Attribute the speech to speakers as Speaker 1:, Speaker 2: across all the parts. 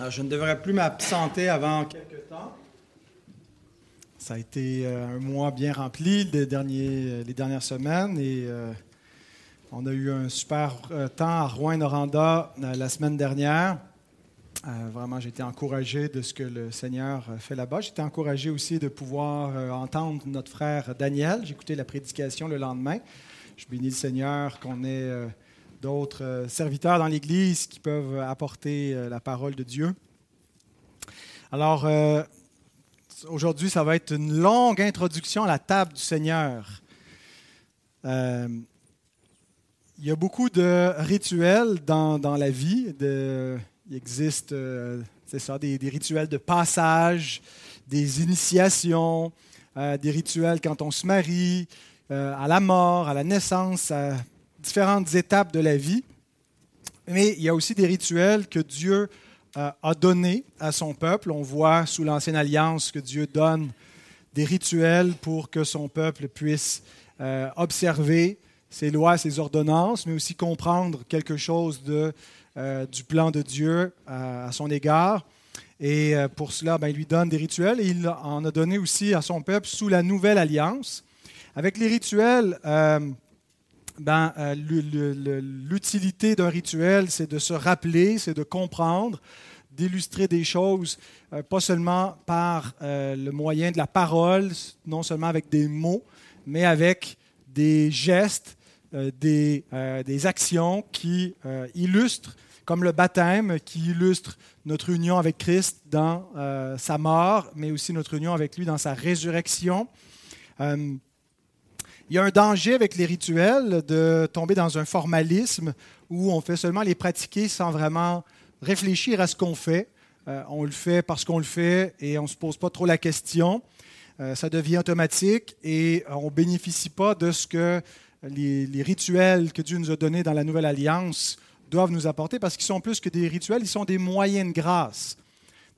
Speaker 1: Euh, je ne devrais plus m'absenter avant quelques temps. Ça a été euh, un mois bien rempli les, derniers, les dernières semaines et euh, on a eu un super temps à Rouen-Noranda la semaine dernière. vraiment, j'ai été encouragé de ce que le Seigneur fait là-bas. Été encouragé aussi de pouvoir entendre notre frère Daniel. Écouté la prédication le lendemain. Je bénis le Seigneur qu'on ait d'autres euh, serviteurs dans l'Église qui peuvent apporter euh, la parole de Dieu. Alors, euh, aujourd'hui, ça va être une longue introduction à la table du Seigneur. il y a beaucoup de rituels dans, dans la vie. Il existe, c'est ça, des, des, rituels de passage, des initiations, des rituels quand on se marie, à la mort, à la naissance, différentes étapes de la vie, mais il y a aussi des rituels que Dieu euh, a donnés à son peuple. On voit sous l'Ancienne Alliance que Dieu donne des rituels pour que son peuple puisse euh, observer ses lois, ses ordonnances, mais aussi comprendre quelque chose euh, du plan de Dieu à son égard. Et pour cela, ben, il lui donne des rituels et il en a donné aussi à son peuple sous la Nouvelle Alliance. Avec les rituels, ben, euh, l'utilité d'un rituel, c'est de se rappeler, c'est de comprendre, d'illustrer des choses, euh, pas seulement par euh, le moyen de la parole, non seulement avec des mots, mais avec des gestes, des, actions qui illustrent, comme le baptême, qui illustre notre union avec Christ dans sa mort, mais aussi notre union avec lui dans sa résurrection. Il y a un danger avec les rituels de tomber dans un formalisme où on fait seulement les pratiquer sans vraiment réfléchir à ce qu'on fait. Euh, on le fait parce qu'on le fait et on ne se pose pas trop la question. Euh, ça devient automatique et on ne bénéficie pas de ce que les, les, rituels que Dieu nous a donnés dans la Nouvelle Alliance doivent nous apporter parce qu'ils sont plus que des rituels, ils sont des moyens de grâce.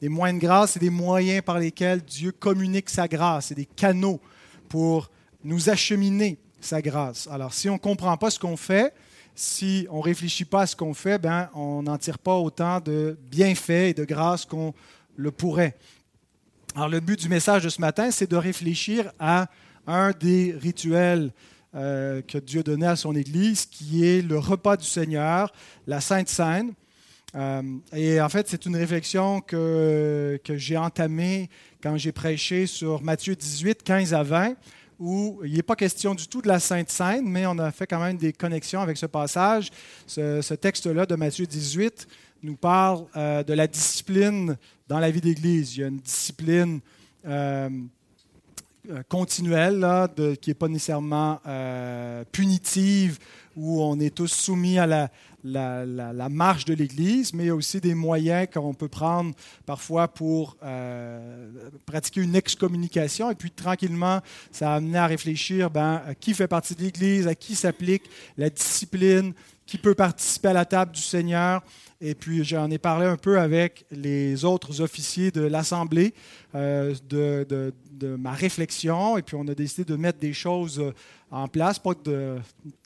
Speaker 1: Des moyens de grâce, c'est des moyens par lesquels Dieu communique sa grâce, c'est des canaux pour nous acheminer sa grâce. Alors, si on ne comprend pas ce qu'on fait, si on ne réfléchit pas à ce qu'on fait, ben, on n'en tire pas autant de bienfaits et de grâce qu'on le pourrait. Alors, le but du message de ce matin, c'est de réfléchir à un des rituels euh, que Dieu donnait à son Église, qui est le repas du Seigneur, la Sainte Seine. Euh, et en fait, c'est une réflexion que, que j'ai entamée quand j'ai prêché sur Matthieu 18, 15 à 20 où il n'est pas question du tout de la Sainte Seine, mais on a fait quand même des connexions avec ce passage. Ce, texte-là de Matthieu 18 nous parle euh, de la discipline dans la vie d'Église. Il y a une discipline euh, euh, continuelle qui n'est pas nécessairement punitive, où on est tous soumis à la, marche de l'Église, mais il y a aussi des moyens qu'on peut prendre parfois pour euh, pratiquer une excommunication. Et puis tranquillement, ça a amené à réfléchir ben, à qui fait partie de l'Église, à qui s'applique la discipline, qui peut participer à la table du Seigneur. Et puis j'en ai parlé un peu avec les autres officiers de l'Assemblée euh, de, de, ma réflexion. Et puis on a décidé de mettre des choses en place, pas de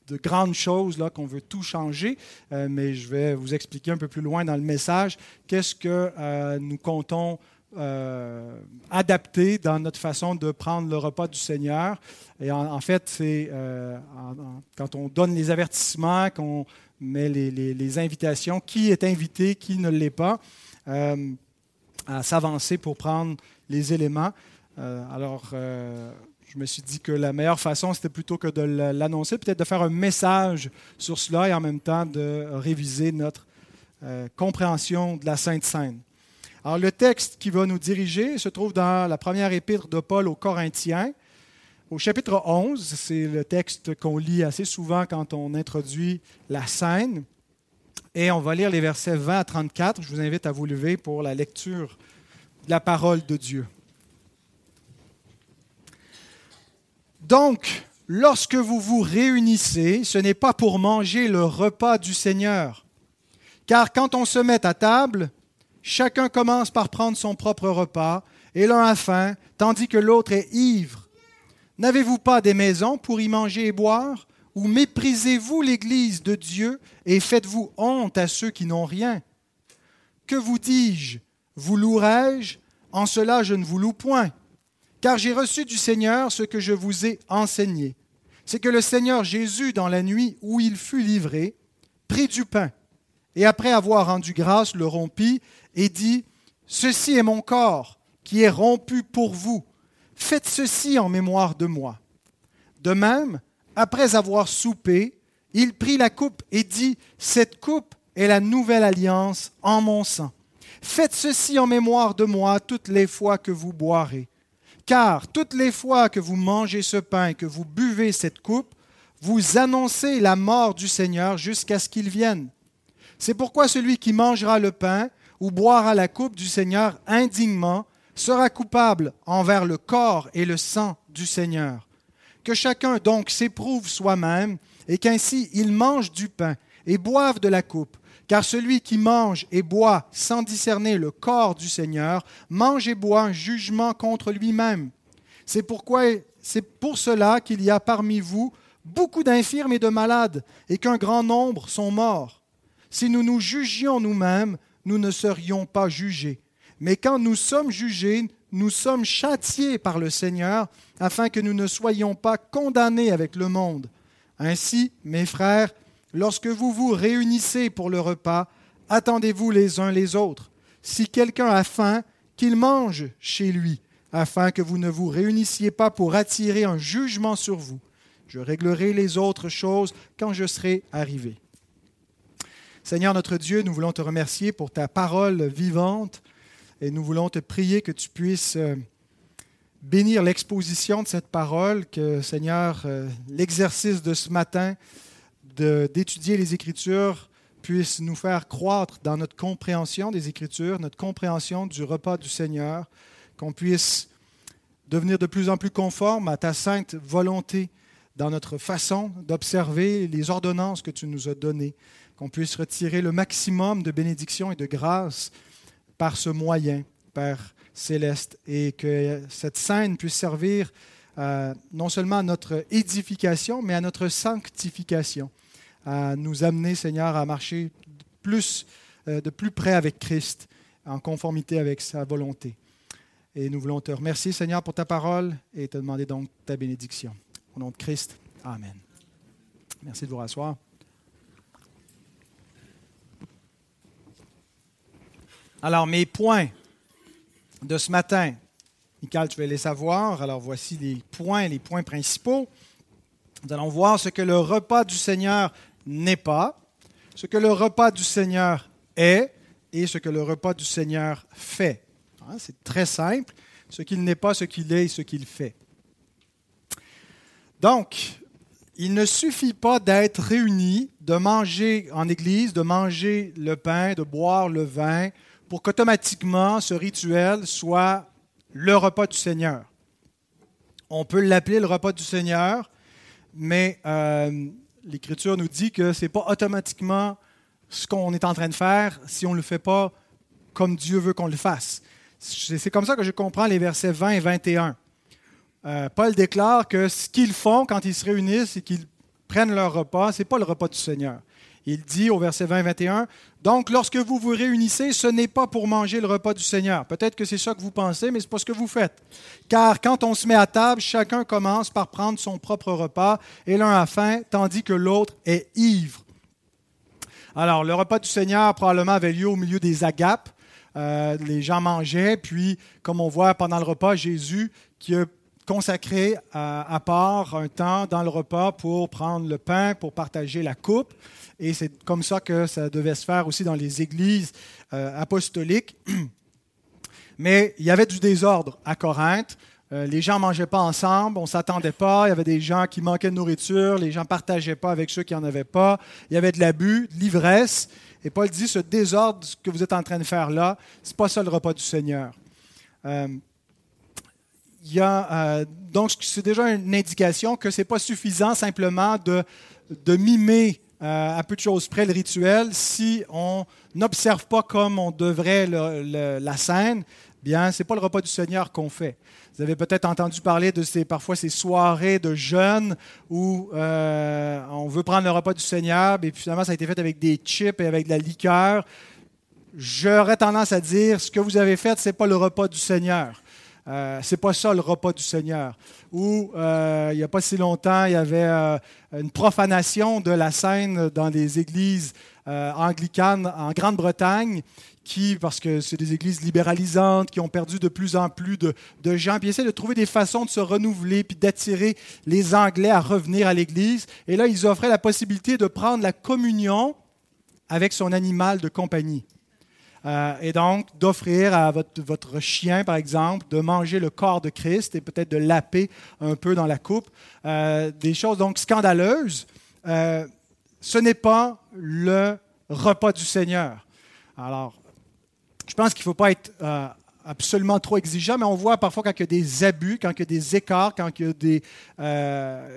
Speaker 1: de grandes choses là qu'on veut tout changer, euh, mais je vais vous expliquer un peu plus loin dans le message qu'est-ce que euh, nous comptons euh, adapter dans notre façon de prendre le repas du Seigneur. Et en, fait, c'est quand on donne les avertissements, qu'on met les, les, invitations, qui est invité, qui ne l'est pas, à s'avancer pour prendre les éléments. alors, je me suis dit que la meilleure façon, c'était plutôt que de l'annoncer, peut-être de faire un message sur cela et en même temps de réviser notre euh, compréhension de la Sainte Seine. Alors, le texte qui va nous diriger se trouve dans la première épître de Paul aux Corinthiens, au chapitre 11. C'est le texte qu'on lit assez souvent quand on introduit la Seine. Et on va lire les versets 20 à 34. Je vous invite à vous lever pour la lecture de la parole de Dieu. Donc, lorsque vous vous réunissez, ce n'est pas pour manger le repas du Seigneur. Car quand on se met à table, chacun commence par prendre son propre repas, et l'un a faim, tandis que l'autre est ivre. N'avez-vous pas des maisons pour y manger et boire? Ou méprisez-vous l'Église de Dieu et faites-vous honte à ceux qui n'ont rien? Que vous dis-je? Vous louerai-je? En cela je ne vous loue point. Car j'ai reçu du Seigneur ce que je vous ai enseigné. C'est que le Seigneur Jésus, dans la nuit où il fut livré, prit du pain, et après avoir rendu grâce, le rompit, et dit, Ceci est mon corps, qui est rompu pour vous. Faites ceci en mémoire de moi. De même, après avoir soupé, il prit la coupe et dit, Cette coupe est la nouvelle alliance en mon sang. Faites ceci en mémoire de moi toutes les fois que vous boirez. Car toutes les fois que vous mangez ce pain et que vous buvez cette coupe, vous annoncez la mort du Seigneur jusqu'à ce qu'il vienne. C'est pourquoi celui qui mangera le pain ou boira la coupe du Seigneur indignement sera coupable envers le corps et le sang du Seigneur. Que chacun donc s'éprouve soi-même et qu'ainsi il mange du pain et boive de la coupe. Car celui qui mange et boit sans discerner le corps du Seigneur mange et boit un jugement contre lui-même. C'est pourquoi c'est pour cela qu'il y a parmi vous beaucoup d'infirmes et de malades, et qu'un grand nombre sont morts. Si nous nous jugions nous-mêmes, nous ne serions pas jugés. Mais quand nous sommes jugés, nous sommes châtiés par le Seigneur, afin que nous ne soyons pas condamnés avec le monde. Ainsi, mes frères, lorsque vous vous réunissez pour le repas, attendez-vous les uns les autres. Si quelqu'un a faim, qu'il mange chez lui, afin que vous ne vous réunissiez pas pour attirer un jugement sur vous. Je réglerai les autres choses quand je serai arrivé. Seigneur notre Dieu, nous voulons te remercier pour ta parole vivante et nous voulons te prier que tu puisses euh, bénir l'exposition de cette parole, que Seigneur, euh, l'exercice de ce matin d'étudier les Écritures puisse nous faire croître dans notre compréhension des Écritures, notre compréhension du repas du Seigneur, qu'on puisse devenir de plus en plus conforme à ta sainte volonté dans notre façon d'observer les ordonnances que tu nous as données, qu'on puisse retirer le maximum de bénédiction et de grâce par ce moyen, Père céleste, et que cette scène puisse servir euh, non seulement à notre édification, mais à notre sanctification, à nous amener, Seigneur, à marcher plus, euh, de plus près avec Christ, en conformité avec sa volonté. Et nous voulons te remercier, Seigneur, pour ta parole et te demander donc ta bénédiction. Au nom de Christ, Amen. Merci de vous rasseoir. Alors, mes points de ce matin, Michael, tu vas les savoir? Alors, voici les points, les points principaux. Nous allons voir ce que le repas du Seigneur n'est pas, ce que le repas du Seigneur est et ce que le repas du Seigneur fait. Hein, c'est très simple. Ce qu'il n'est pas, ce qu'il est et ce qu'il fait. Donc, il ne suffit pas d'être réunis, de manger en Église, de manger le pain, de boire le vin, pour qu'automatiquement ce rituel soit le repas du Seigneur. On peut l'appeler le repas du Seigneur, mais euh, l'Écriture nous dit que ce n'est pas automatiquement ce qu'on est en train de faire si on ne le fait pas comme Dieu veut qu'on le fasse. C'est comme ça que je comprends les versets 20 et 21. Euh, Paul déclare que ce qu'ils font quand ils se réunissent et qu'ils prennent leur repas, ce n'est pas le repas du Seigneur. Il dit au verset 20 et 21, Donc lorsque vous vous réunissez, ce n'est pas pour manger le repas du Seigneur. Peut-être que c'est ça que vous pensez, mais ce n'est pas ce que vous faites. Car quand on se met à table, chacun commence par prendre son propre repas, et l'un a faim, tandis que l'autre est ivre. Alors, le repas du Seigneur probablement avait lieu au milieu des agapes. Euh, les gens mangeaient, puis comme on voit pendant le repas, Jésus qui a consacrer à, part un temps dans le repas pour prendre le pain, pour partager la coupe. Et c'est comme ça que ça devait se faire aussi dans les églises euh, apostoliques. Mais il y avait du désordre à Corinthe. Euh, les gens ne mangeaient pas ensemble, on ne s'attendait pas. Il y avait des gens qui manquaient de nourriture, les gens ne partageaient pas avec ceux qui n'en avaient pas. Il y avait de l'abus, de l'ivresse. Et Paul dit, ce désordre que vous êtes en train de faire là, ce n'est pas ça le repas du Seigneur. Euh, y a, euh, donc, c'est déjà une indication que ce n'est pas suffisant simplement de, de mimer euh, à peu de choses près le rituel si on n'observe pas comme on devrait la scène. Bien, c'est pas le repas du Seigneur qu'on fait. Vous avez peut-être entendu parler de ces parfois ces soirées de jeûne où euh, on veut prendre le repas du Seigneur, et finalement ça a été fait avec des chips et avec de la liqueur. j'aurais tendance à dire ce que vous avez fait, ce n'est pas le repas du Seigneur. Euh, c'est pas ça le repas du Seigneur. Ou euh, il n'y a pas si longtemps, il y avait euh, une profanation de la scène dans des églises anglicanes en Grande-Bretagne, qui, parce que c'est des églises libéralisantes, qui ont perdu de plus en plus de, de gens, puis essaient de trouver des façons de se renouveler, puis d'attirer les Anglais à revenir à l'Église. Et là, ils offraient la possibilité de prendre la communion avec son animal de compagnie. Euh, et donc d'offrir à votre, chien, par exemple, de manger le corps de Christ et peut-être de laper un peu dans la coupe. Euh, des choses donc scandaleuses. Euh, ce n'est pas le repas du Seigneur. Alors, je pense qu'il ne faut pas être absolument trop exigeant, mais on voit parfois quand il y a des abus, quand il y a des écarts, quand il y a des,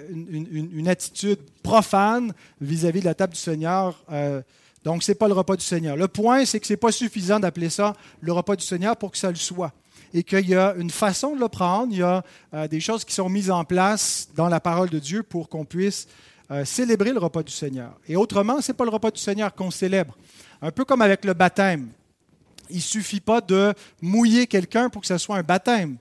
Speaker 1: une, attitude profane vis-à-vis -vis de la table du Seigneur, donc, ce n'est pas le repas du Seigneur. Le point, c'est que ce n'est pas suffisant d'appeler ça le repas du Seigneur pour que ça le soit. Et qu'il y a une façon de le prendre, il y a euh, des choses qui sont mises en place dans la parole de Dieu pour qu'on puisse euh, célébrer le repas du Seigneur. Et autrement, ce n'est pas le repas du Seigneur qu'on célèbre. Un peu comme avec le baptême. Il ne suffit pas de mouiller quelqu'un pour que ce soit un baptême.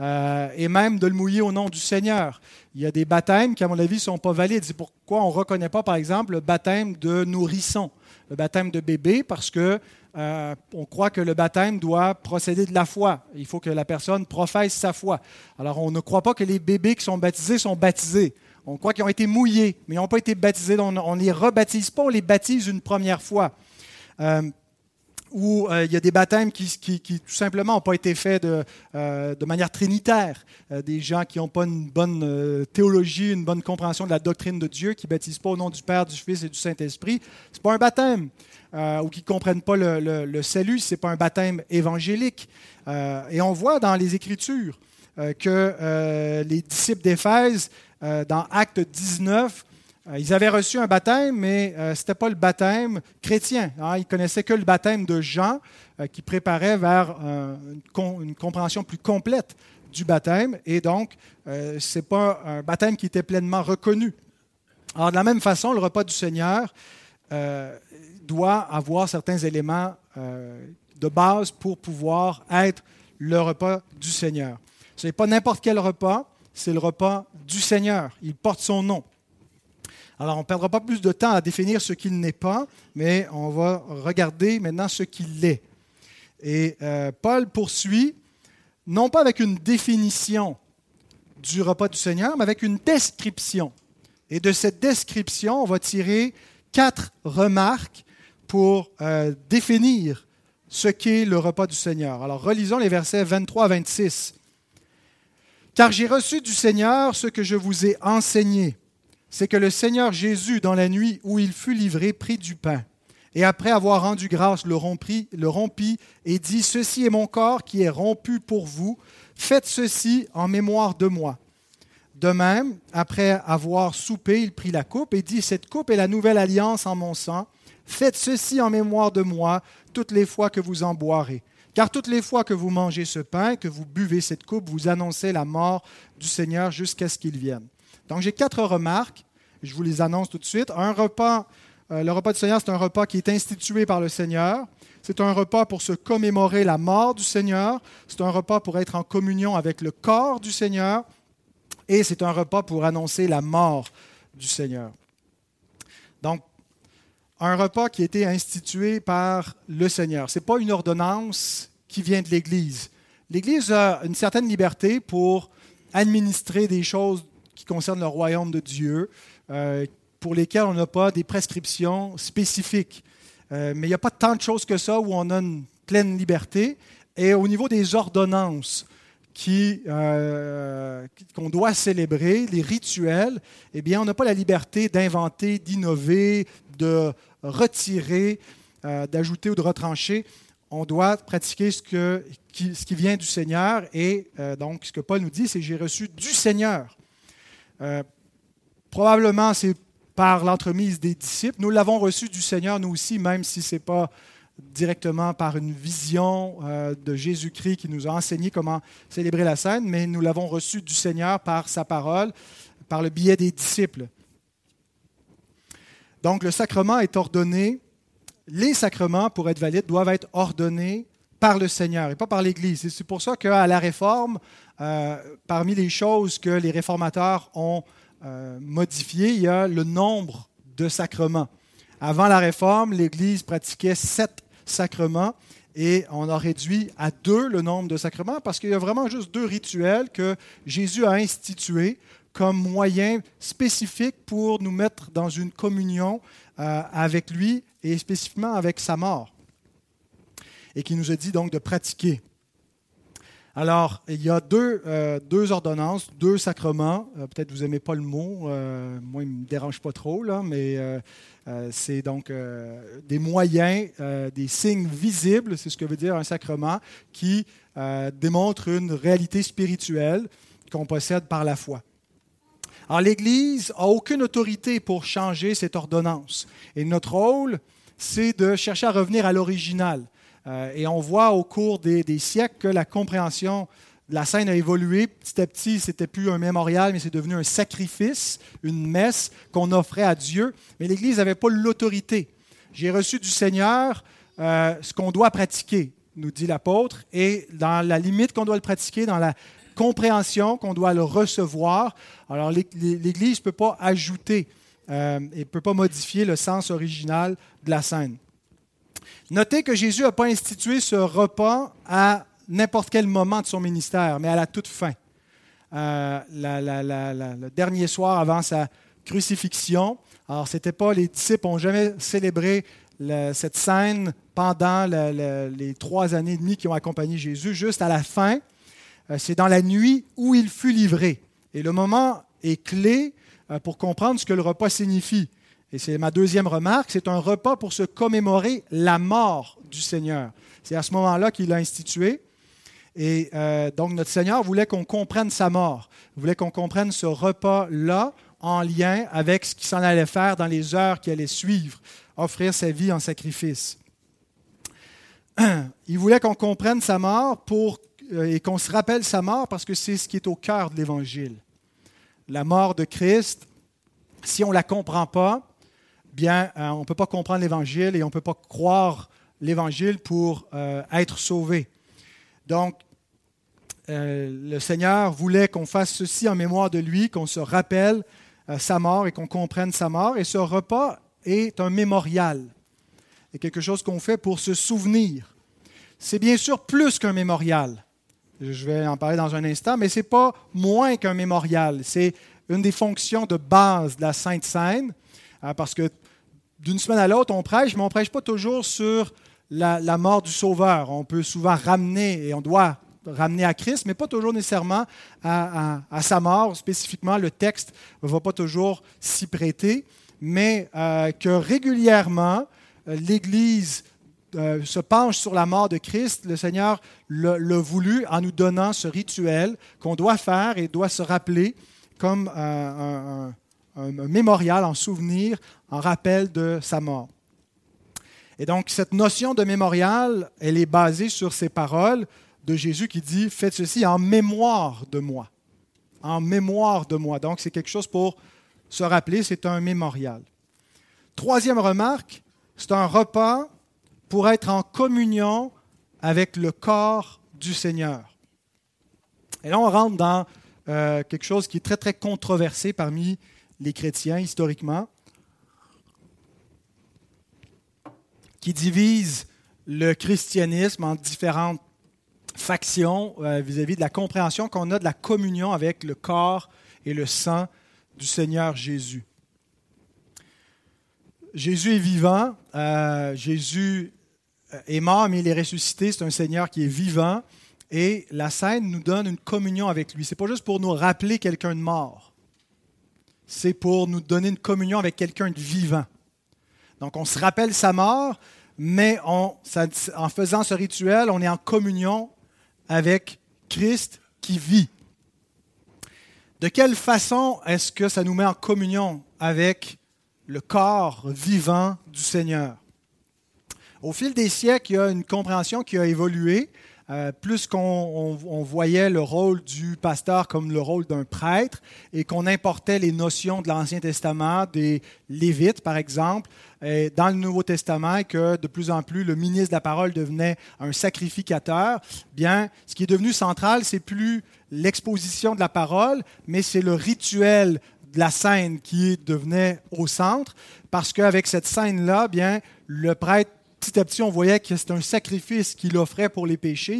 Speaker 1: Euh, et même de le mouiller au nom du Seigneur. Il y a des baptêmes qui, à mon avis, ne sont pas valides. C'est pourquoi on ne reconnaît pas, par exemple, le baptême de nourrisson le baptême de bébé parce que euh, on croit que le baptême doit procéder de la foi. Il faut que la personne professe sa foi. Alors on ne croit pas que les bébés qui sont baptisés sont baptisés. On croit qu'ils ont été mouillés, mais ils n'ont pas été baptisés. On ne les rebaptise pas, on les baptise une première fois. Euh, où euh, il y a des baptêmes qui, tout simplement n'ont pas été faits de, euh, manière trinitaire. Euh, des gens qui n'ont pas une bonne théologie, une bonne compréhension de la doctrine de Dieu, qui ne baptisent pas au nom du Père, du Fils et du Saint-Esprit. Ce n'est pas un baptême. ou qui ne comprennent pas le, le, salut, ce n'est pas un baptême évangélique. et on voit dans les Écritures que les disciples d'Éphèse, dans Acte 19, euh, ils avaient reçu un baptême, mais euh, ce n'était pas le baptême chrétien. Hein. Ils connaissaient que le baptême de Jean, euh, qui préparait vers une, compréhension plus complète du baptême. Et donc, ce n'est pas un baptême qui était pleinement reconnu. Alors, de la même façon, le repas du Seigneur doit avoir certains éléments de base pour pouvoir être le repas du Seigneur. Ce n'est pas n'importe quel repas, c'est le repas du Seigneur. Il porte son nom. Alors, on ne perdra pas plus de temps à définir ce qu'il n'est pas, mais on va regarder maintenant ce qu'il est. Et euh, Paul poursuit, non pas avec une définition du repas du Seigneur, mais avec une description. Et de cette description, on va tirer quatre remarques pour euh, définir ce qu'est le repas du Seigneur. Alors, relisons les versets 23 à 26. Car j'ai reçu du Seigneur ce que je vous ai enseigné c'est que le Seigneur Jésus, dans la nuit où il fut livré, prit du pain. Et après avoir rendu grâce, le rompit, le rompit et dit, Ceci est mon corps qui est rompu pour vous. Faites ceci en mémoire de moi. De même, après avoir soupé, il prit la coupe et dit, Cette coupe est la nouvelle alliance en mon sang. Faites ceci en mémoire de moi toutes les fois que vous en boirez. Car toutes les fois que vous mangez ce pain, que vous buvez cette coupe, vous annoncez la mort du Seigneur jusqu'à ce qu'il vienne. Donc j'ai quatre remarques, je vous les annonce tout de suite. Un repas, euh, le repas du Seigneur, c'est un repas qui est institué par le Seigneur. C'est un repas pour se commémorer la mort du Seigneur. C'est un repas pour être en communion avec le corps du Seigneur. Et c'est un repas pour annoncer la mort du Seigneur. Donc, un repas qui a été institué par le Seigneur. Ce n'est pas une ordonnance qui vient de l'Église. L'Église a une certaine liberté pour administrer des choses qui concernent le royaume de Dieu, euh, pour lesquels on n'a pas des prescriptions spécifiques. Euh, mais il n'y a pas tant de choses que ça où on a une pleine liberté. Et au niveau des ordonnances euh, qu'on doit célébrer, les rituels, eh bien, on n'a pas la liberté d'inventer, d'innover, de retirer, d'ajouter ou de retrancher. On doit pratiquer ce qui vient du Seigneur. Et donc, ce que Paul nous dit, c'est j'ai reçu du Seigneur. Euh, probablement, c'est par l'entremise des disciples. Nous l'avons reçu du Seigneur, nous aussi, même si ce n'est pas directement par une vision euh, de Jésus-Christ qui nous a enseigné comment célébrer la scène, mais nous l'avons reçu du Seigneur par sa parole, par le biais des disciples. Donc le sacrement est ordonné les sacrements, pour être valides, doivent être ordonnés par le Seigneur et pas par l'Église. c'est pour ça qu'à la Réforme, euh, parmi les choses que les réformateurs ont euh, modifiées, il y a le nombre de sacrements. Avant la Réforme, l'Église pratiquait sept sacrements et on a réduit à deux le nombre de sacrements parce qu'il y a vraiment juste deux rituels que Jésus a institués comme moyen spécifique pour nous mettre dans une communion euh, avec lui et spécifiquement avec sa mort. Et qui nous a dit donc de pratiquer. Alors, il y a deux, euh, deux ordonnances, deux sacrements. Euh, peut-être vous n'aimez pas le mot, moi, il ne me dérange pas trop, là, mais c'est donc des moyens, des signes visibles, c'est ce que veut dire un sacrement, qui démontrent une réalité spirituelle qu'on possède par la foi. Alors l'Église n'a aucune autorité pour changer cette ordonnance. Et notre rôle, c'est de chercher à revenir à l'original. Euh, et on voit au cours des, siècles que la compréhension de la scène a évolué. Petit à petit, c'était plus un mémorial, mais c'est devenu un sacrifice, une messe qu'on offrait à Dieu. Mais l'Église n'avait pas l'autorité. J'ai reçu du Seigneur euh, ce qu'on doit pratiquer, nous dit l'apôtre, et dans la limite qu'on doit le pratiquer, dans la compréhension qu'on doit le recevoir. Alors l'Église ne peut pas ajouter euh, et ne peut pas modifier le sens original de la scène. Notez que Jésus n'a pas institué ce repas à n'importe quel moment de son ministère, mais à la toute fin. Euh, le dernier soir avant sa crucifixion. Alors, c'était pas, les disciples n'ont jamais célébré cette scène pendant les trois années et demie qui ont accompagné Jésus. Juste à la fin, euh, c'est dans la nuit où il fut livré. Et le moment est clé euh, pour comprendre ce que le repas signifie. Et c'est ma deuxième remarque, c'est un repas pour se commémorer la mort du Seigneur. C'est à ce moment-là qu'il l'a institué. Et euh, donc notre Seigneur voulait qu'on comprenne sa mort, il voulait qu'on comprenne ce repas-là en lien avec ce qu'il s'en allait faire dans les heures qui allaient suivre, offrir sa vie en sacrifice. Il voulait qu'on comprenne sa mort pour euh, et qu'on se rappelle sa mort parce que c'est ce qui est au cœur de l'Évangile. La mort de Christ, si on ne la comprend pas, euh, on ne peut pas comprendre l'Évangile et on ne peut pas croire l'Évangile pour euh, être sauvé. Donc, le Seigneur voulait qu'on fasse ceci en mémoire de lui, qu'on se rappelle sa mort et qu'on comprenne sa mort. Et ce repas est un mémorial. C'est quelque chose qu'on fait pour se souvenir. C'est bien sûr plus qu'un mémorial. Je vais en parler dans un instant, mais ce n'est pas moins qu'un mémorial. C'est une des fonctions de base de la Sainte Seine, hein, parce que d'une semaine à l'autre, on prêche, mais on ne prêche pas toujours sur la, mort du Sauveur. On peut souvent ramener, et on doit ramener à Christ, mais pas toujours nécessairement à, sa mort. Spécifiquement, le texte ne va pas toujours s'y prêter, mais euh, que régulièrement, euh, l'Église euh, se penche sur la mort de Christ, le Seigneur l'a voulu en nous donnant ce rituel qu'on doit faire et doit se rappeler comme un, mémorial en souvenir, en rappel de sa mort. Et donc, cette notion de mémorial, elle est basée sur ces paroles de Jésus qui dit Faites ceci en mémoire de moi. En mémoire de moi. Donc, c'est quelque chose pour se rappeler, c'est un mémorial. Troisième remarque, c'est un repas pour être en communion avec le corps du Seigneur. Et là, on rentre dans euh, quelque chose qui est très, très controversé parmi les chrétiens historiquement, qui divise le christianisme en différentes factions euh, vis-à-vis de la compréhension qu'on a de la communion avec le corps et le sang du Seigneur Jésus. Jésus est vivant, euh, Jésus euh, est mort, mais il est ressuscité. C'est un Seigneur qui est vivant. Et la scène nous donne une communion avec lui. Ce n'est pas juste pour nous rappeler quelqu'un de mort. C'est pour nous donner une communion avec quelqu'un de vivant. Donc on se rappelle sa mort, mais en faisant ce rituel, on est en communion avec Christ qui vit. De quelle façon est-ce que ça nous met en communion avec le corps vivant du Seigneur? Au fil des siècles, il y a une compréhension qui a évolué euh, plus qu'on voyait le rôle du pasteur comme le rôle d'un prêtre et qu'on importait les notions de l'Ancien Testament, des Lévites par exemple, dans le Nouveau Testament et que de plus en plus le ministre de la parole devenait un sacrificateur, bien, ce qui est devenu central, c'est plus l'exposition de la parole, mais c'est le rituel de la scène qui devenait au centre, parce qu'avec cette scène-là, bien, le prêtre, petit à petit, on voyait que c'était un sacrifice qu'il offrait pour les péchés.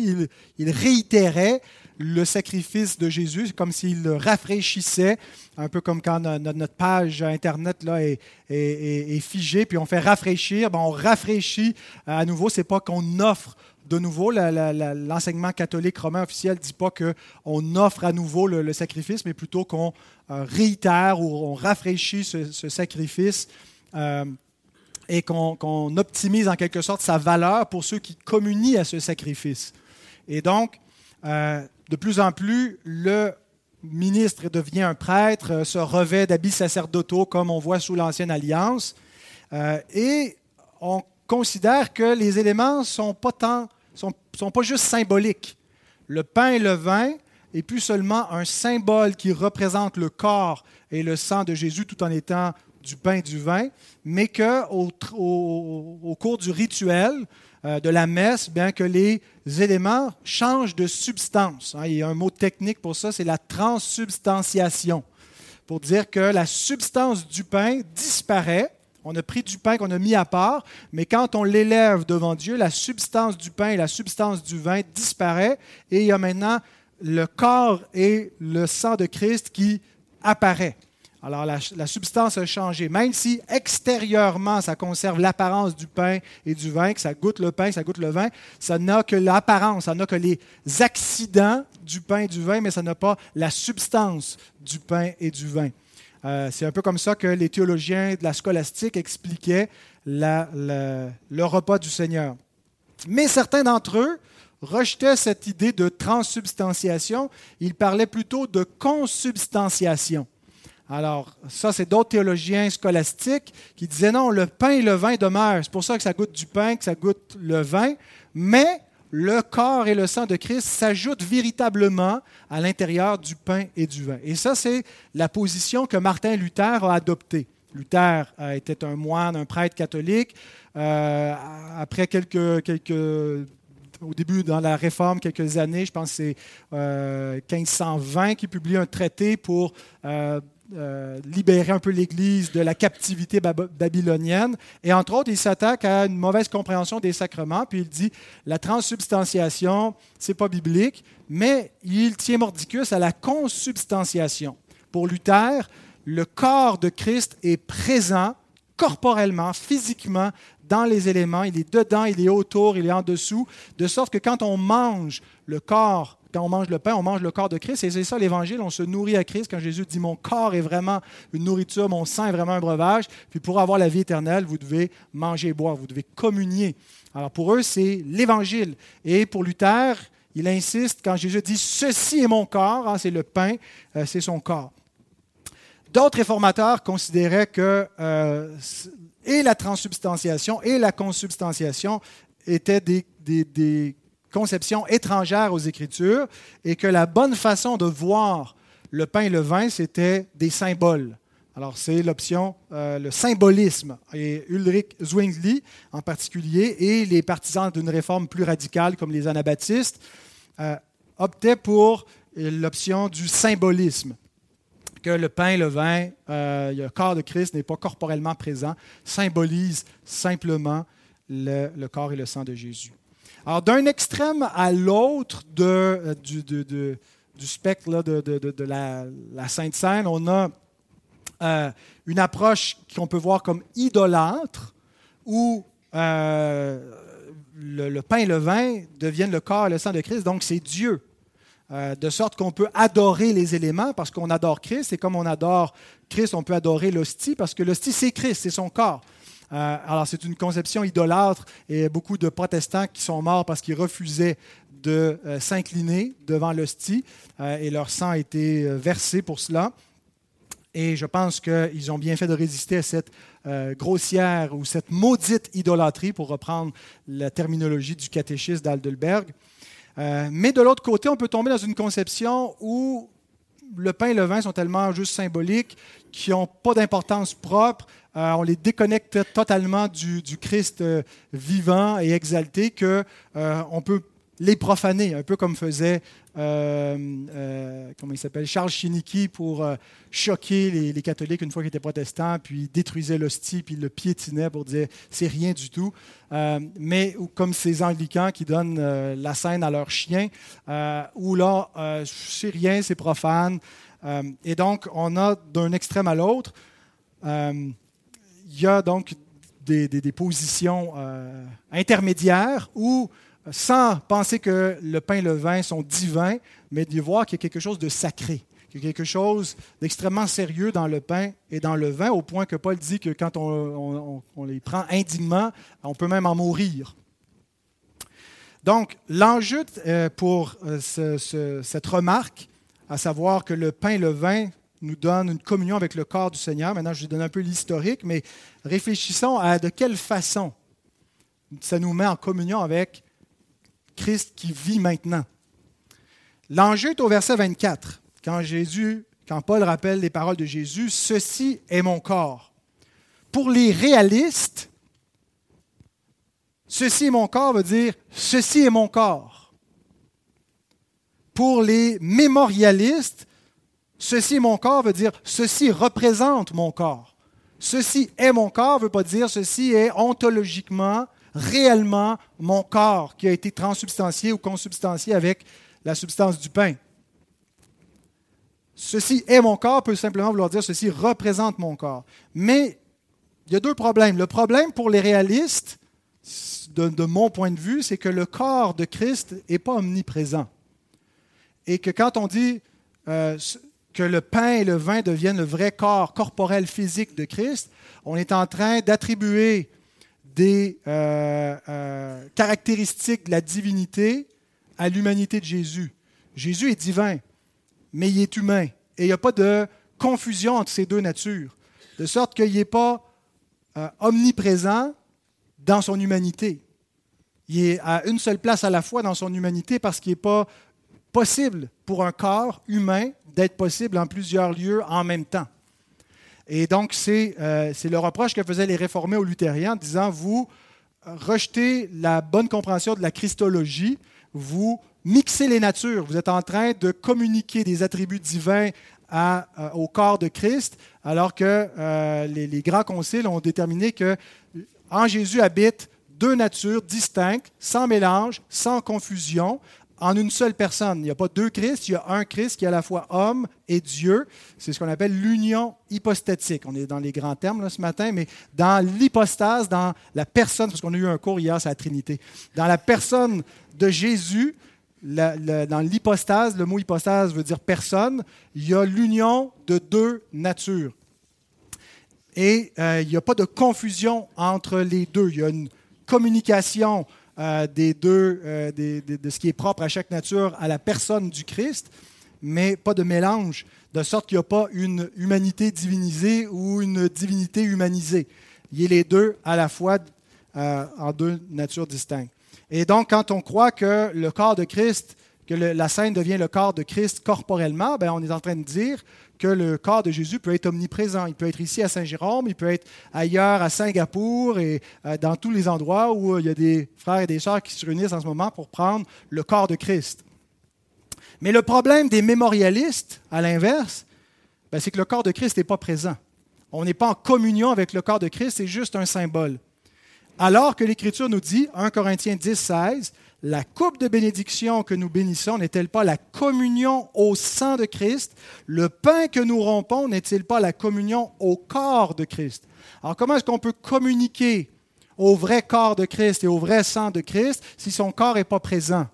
Speaker 1: Il, réitérait le sacrifice de Jésus, comme s'il le rafraîchissait, un peu comme quand notre page Internet là, est, figée, puis on fait rafraîchir, ben, on rafraîchit à nouveau. C'est pas qu'on offre de nouveau, l'enseignement catholique romain officiel ne dit pas qu'on offre à nouveau le, sacrifice, mais plutôt qu'on euh, réitère ou on rafraîchit ce, sacrifice euh, et qu'on optimise en quelque sorte sa valeur pour ceux qui communient à ce sacrifice. Et donc, euh, de plus en plus, le ministre devient un prêtre, se revêt d'habits sacerdotaux comme on voit sous l'Ancienne Alliance, et on considère que les éléments ne sont pas sont, sont pas juste symboliques. Le pain et le vin est plus seulement un symbole qui représente le corps et le sang de Jésus tout en étant du pain et du vin, mais qu'au au, cours du rituel euh, de la messe, bien que les éléments changent de substance. Hein, il y a un mot technique pour ça, c'est la transsubstantiation, pour dire que la substance du pain disparaît on a pris du pain qu'on a mis à part, mais quand on l'élève devant Dieu, la substance du pain et la substance du vin disparaît et il y a maintenant le corps et le sang de Christ qui apparaît. Alors la, substance a changé. Même si extérieurement ça conserve l'apparence du pain et du vin, que ça goûte le pain, ça goûte le vin, ça n'a que l'apparence, ça n'a que les accidents du pain et du vin, mais ça n'a pas la substance du pain et du vin. Euh, c'est un peu comme ça que les théologiens de la scolastique expliquaient le repas du Seigneur. Mais certains d'entre eux rejetaient cette idée de transsubstantiation. Ils parlaient plutôt de consubstantiation. Alors, ça, c'est d'autres théologiens scolastiques qui disaient non, le pain et le vin demeurent. C'est pour ça que ça goûte du pain, que ça goûte le vin. Mais le corps et le sang de Christ s'ajoutent véritablement à l'intérieur du pain et du vin. Et ça, c'est la position que Martin Luther a adoptée. Luther euh, était un moine, un prêtre catholique. Euh, après quelques, au début, dans la Réforme, quelques années, je pense que c'est 1520, euh, qui publie un traité pour libérer un peu l'Église de la captivité babylonienne. Et entre autres, il s'attaque à une mauvaise compréhension des sacrements, puis il dit la transsubstantiation, c'est pas biblique, mais il tient mordicus à la consubstantiation. Pour Luther, le corps de Christ est présent corporellement, physiquement, dans les éléments. Il est dedans, il est autour, il est en dessous, de sorte que quand on mange le corps quand on mange le pain, on mange le corps de Christ. Et c'est ça l'évangile, on se nourrit à Christ. Quand Jésus dit Mon corps est vraiment une nourriture, mon sang est vraiment un breuvage. Puis pour avoir la vie éternelle, vous devez manger et boire, vous devez communier. Alors pour eux, c'est l'évangile. Et pour Luther, il insiste quand Jésus dit Ceci est mon corps, hein, c'est le pain, euh, c'est son corps. D'autres réformateurs considéraient que euh, et la transsubstantiation et la consubstantiation étaient des, des conception étrangère aux Écritures et que la bonne façon de voir le pain et le vin, c'était des symboles. Alors, c'est l'option, euh, le symbolisme. Et Ulrich Zwingli, en particulier, et les partisans d'une réforme plus radicale, comme les anabaptistes, euh, optaient pour l'option du symbolisme. Que le pain et le vin, euh, le corps de Christ n'est pas corporellement présent, symbolise simplement le corps et le sang de Jésus. Alors, d'un extrême à l'autre euh, du, spectre de, la, Sainte Seine, on a euh, une approche qu'on peut voir comme idolâtre, où euh, le, pain et le vin deviennent le corps et le sang de Christ, donc c'est Dieu. de sorte qu'on peut adorer les éléments parce qu'on adore Christ, et comme on adore Christ, on peut adorer l'hostie parce que l'hostie, c'est Christ, c'est son corps. Euh, alors, c'est une conception idolâtre et beaucoup de protestants qui sont morts parce qu'ils refusaient de euh, s'incliner devant l'hostie euh, et leur sang a été versé pour cela. Et je pense qu'ils ont bien fait de résister à cette grossière ou cette maudite idolâtrie, pour reprendre la terminologie du catéchisme d'Aldelberg. Mais de l'autre côté, on peut tomber dans une conception où le pain et le vin sont tellement juste symboliques qui n'ont pas d'importance propre. Euh, on les déconnecte totalement du, Christ euh, vivant et exalté que on peut les profaner, un peu comme faisait comment il s'appelle Charles Chiniki pour choquer les, catholiques une fois qu'ils étaient protestants, puis détruisait l'hostie, puis le piétinait pour dire c'est rien du tout. mais ou comme ces anglicans qui donnent la scène à leurs chiens, où là c'est rien, c'est profane. et donc on a d'un extrême à l'autre, il y a donc des, des positions intermédiaires où sans penser que le pain et le vin sont divins, mais de voir qu'il y a quelque chose de sacré, qu'il y a quelque chose d'extrêmement sérieux dans le pain et dans le vin, au point que Paul dit que quand on, les prend indignement, on peut même en mourir. Donc, l'enjeu euh, pour euh, cette remarque, à savoir que le pain et le vin nous donnent une communion avec le corps du Seigneur, maintenant je vous donne un peu l'historique, mais réfléchissons à de quelle façon ça nous met en communion avec Christ qui vit maintenant. L'enjeu est au verset 24, quand Jésus, quand Paul rappelle les paroles de Jésus, ceci est mon corps. Pour les réalistes, ceci est mon corps veut dire ceci est mon corps. Pour les mémorialistes, ceci est mon corps veut dire ceci représente mon corps. Ceci est mon corps ne veut pas dire ceci est ontologiquement réellement mon corps qui a été transubstantié ou consubstantié avec la substance du pain. Ceci est mon corps peut simplement vouloir dire ceci représente mon corps. Mais il y a deux problèmes. Le problème pour les réalistes, de, mon point de vue, c'est que le corps de Christ n'est pas omniprésent. Et que quand on dit euh, que le pain et le vin deviennent le vrai corps corporel physique de Christ, on est en train d'attribuer des euh, euh, caractéristiques de la divinité à l'humanité de Jésus. Jésus est divin, mais il est humain. Et il n'y a pas de confusion entre ces deux natures, de sorte qu'il n'est pas euh, omniprésent dans son humanité. Il est à une seule place à la fois dans son humanité parce qu'il n'est pas possible pour un corps humain d'être possible en plusieurs lieux en même temps. Et donc, euh, c'est le reproche que faisaient les réformés aux luthériens en disant, vous rejetez la bonne compréhension de la Christologie, vous mixez les natures, vous êtes en train de communiquer des attributs divins euh, au corps de Christ, alors que euh, les, grands conciles ont déterminé que en Jésus habitent deux natures distinctes, sans mélange, sans confusion, en une seule personne. Il n'y a pas deux Christ, il y a un Christ qui est à la fois homme et Dieu. C'est ce qu'on appelle l'union hypostatique. On est dans les grands termes ce matin, mais dans l'hypostase, dans la personne, parce qu'on a eu un cours hier sur la Trinité, dans la personne de Jésus, dans l'hypostase, le mot hypostase veut dire personne, il y a l'union de deux natures. Et euh, il n'y a pas de confusion entre les deux. Il y a une communication euh, des deux, euh, de ce qui est propre à chaque nature à la personne du Christ, mais pas de mélange, de sorte qu'il n'y a pas une humanité divinisée ou une divinité humanisée. Il y a les deux à la fois en deux natures distinctes. Et donc, quand on croit que le corps de Christ, que la scène devient le corps de Christ corporellement, ben, on est en train de dire que le corps de Jésus peut être omniprésent. Il peut être ici à Saint-Jérôme, il peut être ailleurs à Singapour et euh, dans tous les endroits où euh, il y a des frères et des sœurs qui se réunissent en ce moment pour prendre le corps de Christ. Mais le problème des mémorialistes, à l'inverse, ben, c'est que le corps de Christ n'est pas présent. On n'est pas en communion avec le corps de Christ, c'est juste un symbole. Alors que l'Écriture nous dit, 1 Corinthiens 10, 16, la coupe de bénédiction que nous bénissons n'est-elle pas la communion au sang de Christ? Le pain que nous rompons n'est-il pas la communion au corps de Christ Alors comment est-ce qu'on peut communiquer au vrai corps de Christ et au vrai sang de Christ si son corps n'est pas présent?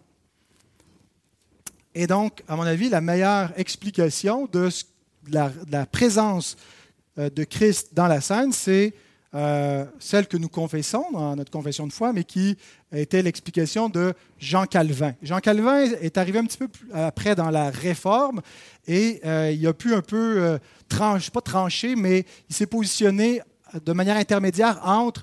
Speaker 1: Et donc, à mon avis, la meilleure explication de la, présence euh, de Christ dans la scène, c'est euh, celle que nous confessons dans notre confession de foi, mais qui était l'explication de Jean Calvin. Jean Calvin est arrivé un petit peu après dans la Réforme et euh, il a pu un peu euh, trancher, pas trancher, mais il s'est positionné de manière intermédiaire entre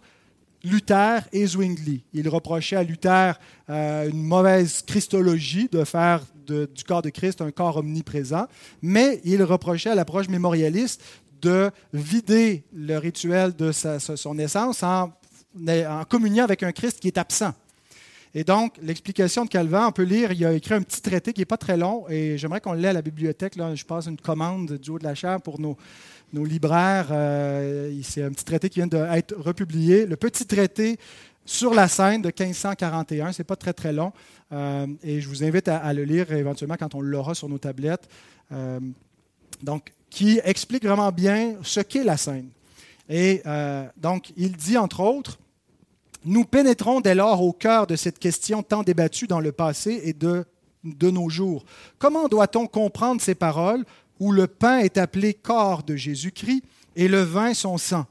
Speaker 1: Luther et Zwingli. Il reprochait à Luther une mauvaise christologie de faire du corps de Christ un corps omniprésent, mais il reprochait à l'approche mémorialiste de vider le rituel de son essence en, en communion avec un Christ qui est absent. Et donc, l'explication de Calvin, on peut lire, il a écrit un petit traité qui n'est pas très long, et j'aimerais qu'on lise à la bibliothèque. Là, je passe une commande du haut de la chaire pour nos, libraires. Euh, c'est un petit traité qui vient d'être republié. Le petit traité sur la scène de 1541, ce n'est pas très très long, euh, et je vous invite à, le lire éventuellement quand on l'aura sur nos tablettes. Euh, donc, qui explique vraiment bien ce qu'est la scène. Et donc, il dit entre autres, nous pénétrons dès lors au cœur de cette question tant débattue dans le passé et de, de nos jours. Comment doit-on comprendre ces paroles où le pain est appelé corps de Jésus-Christ et le vin son sang?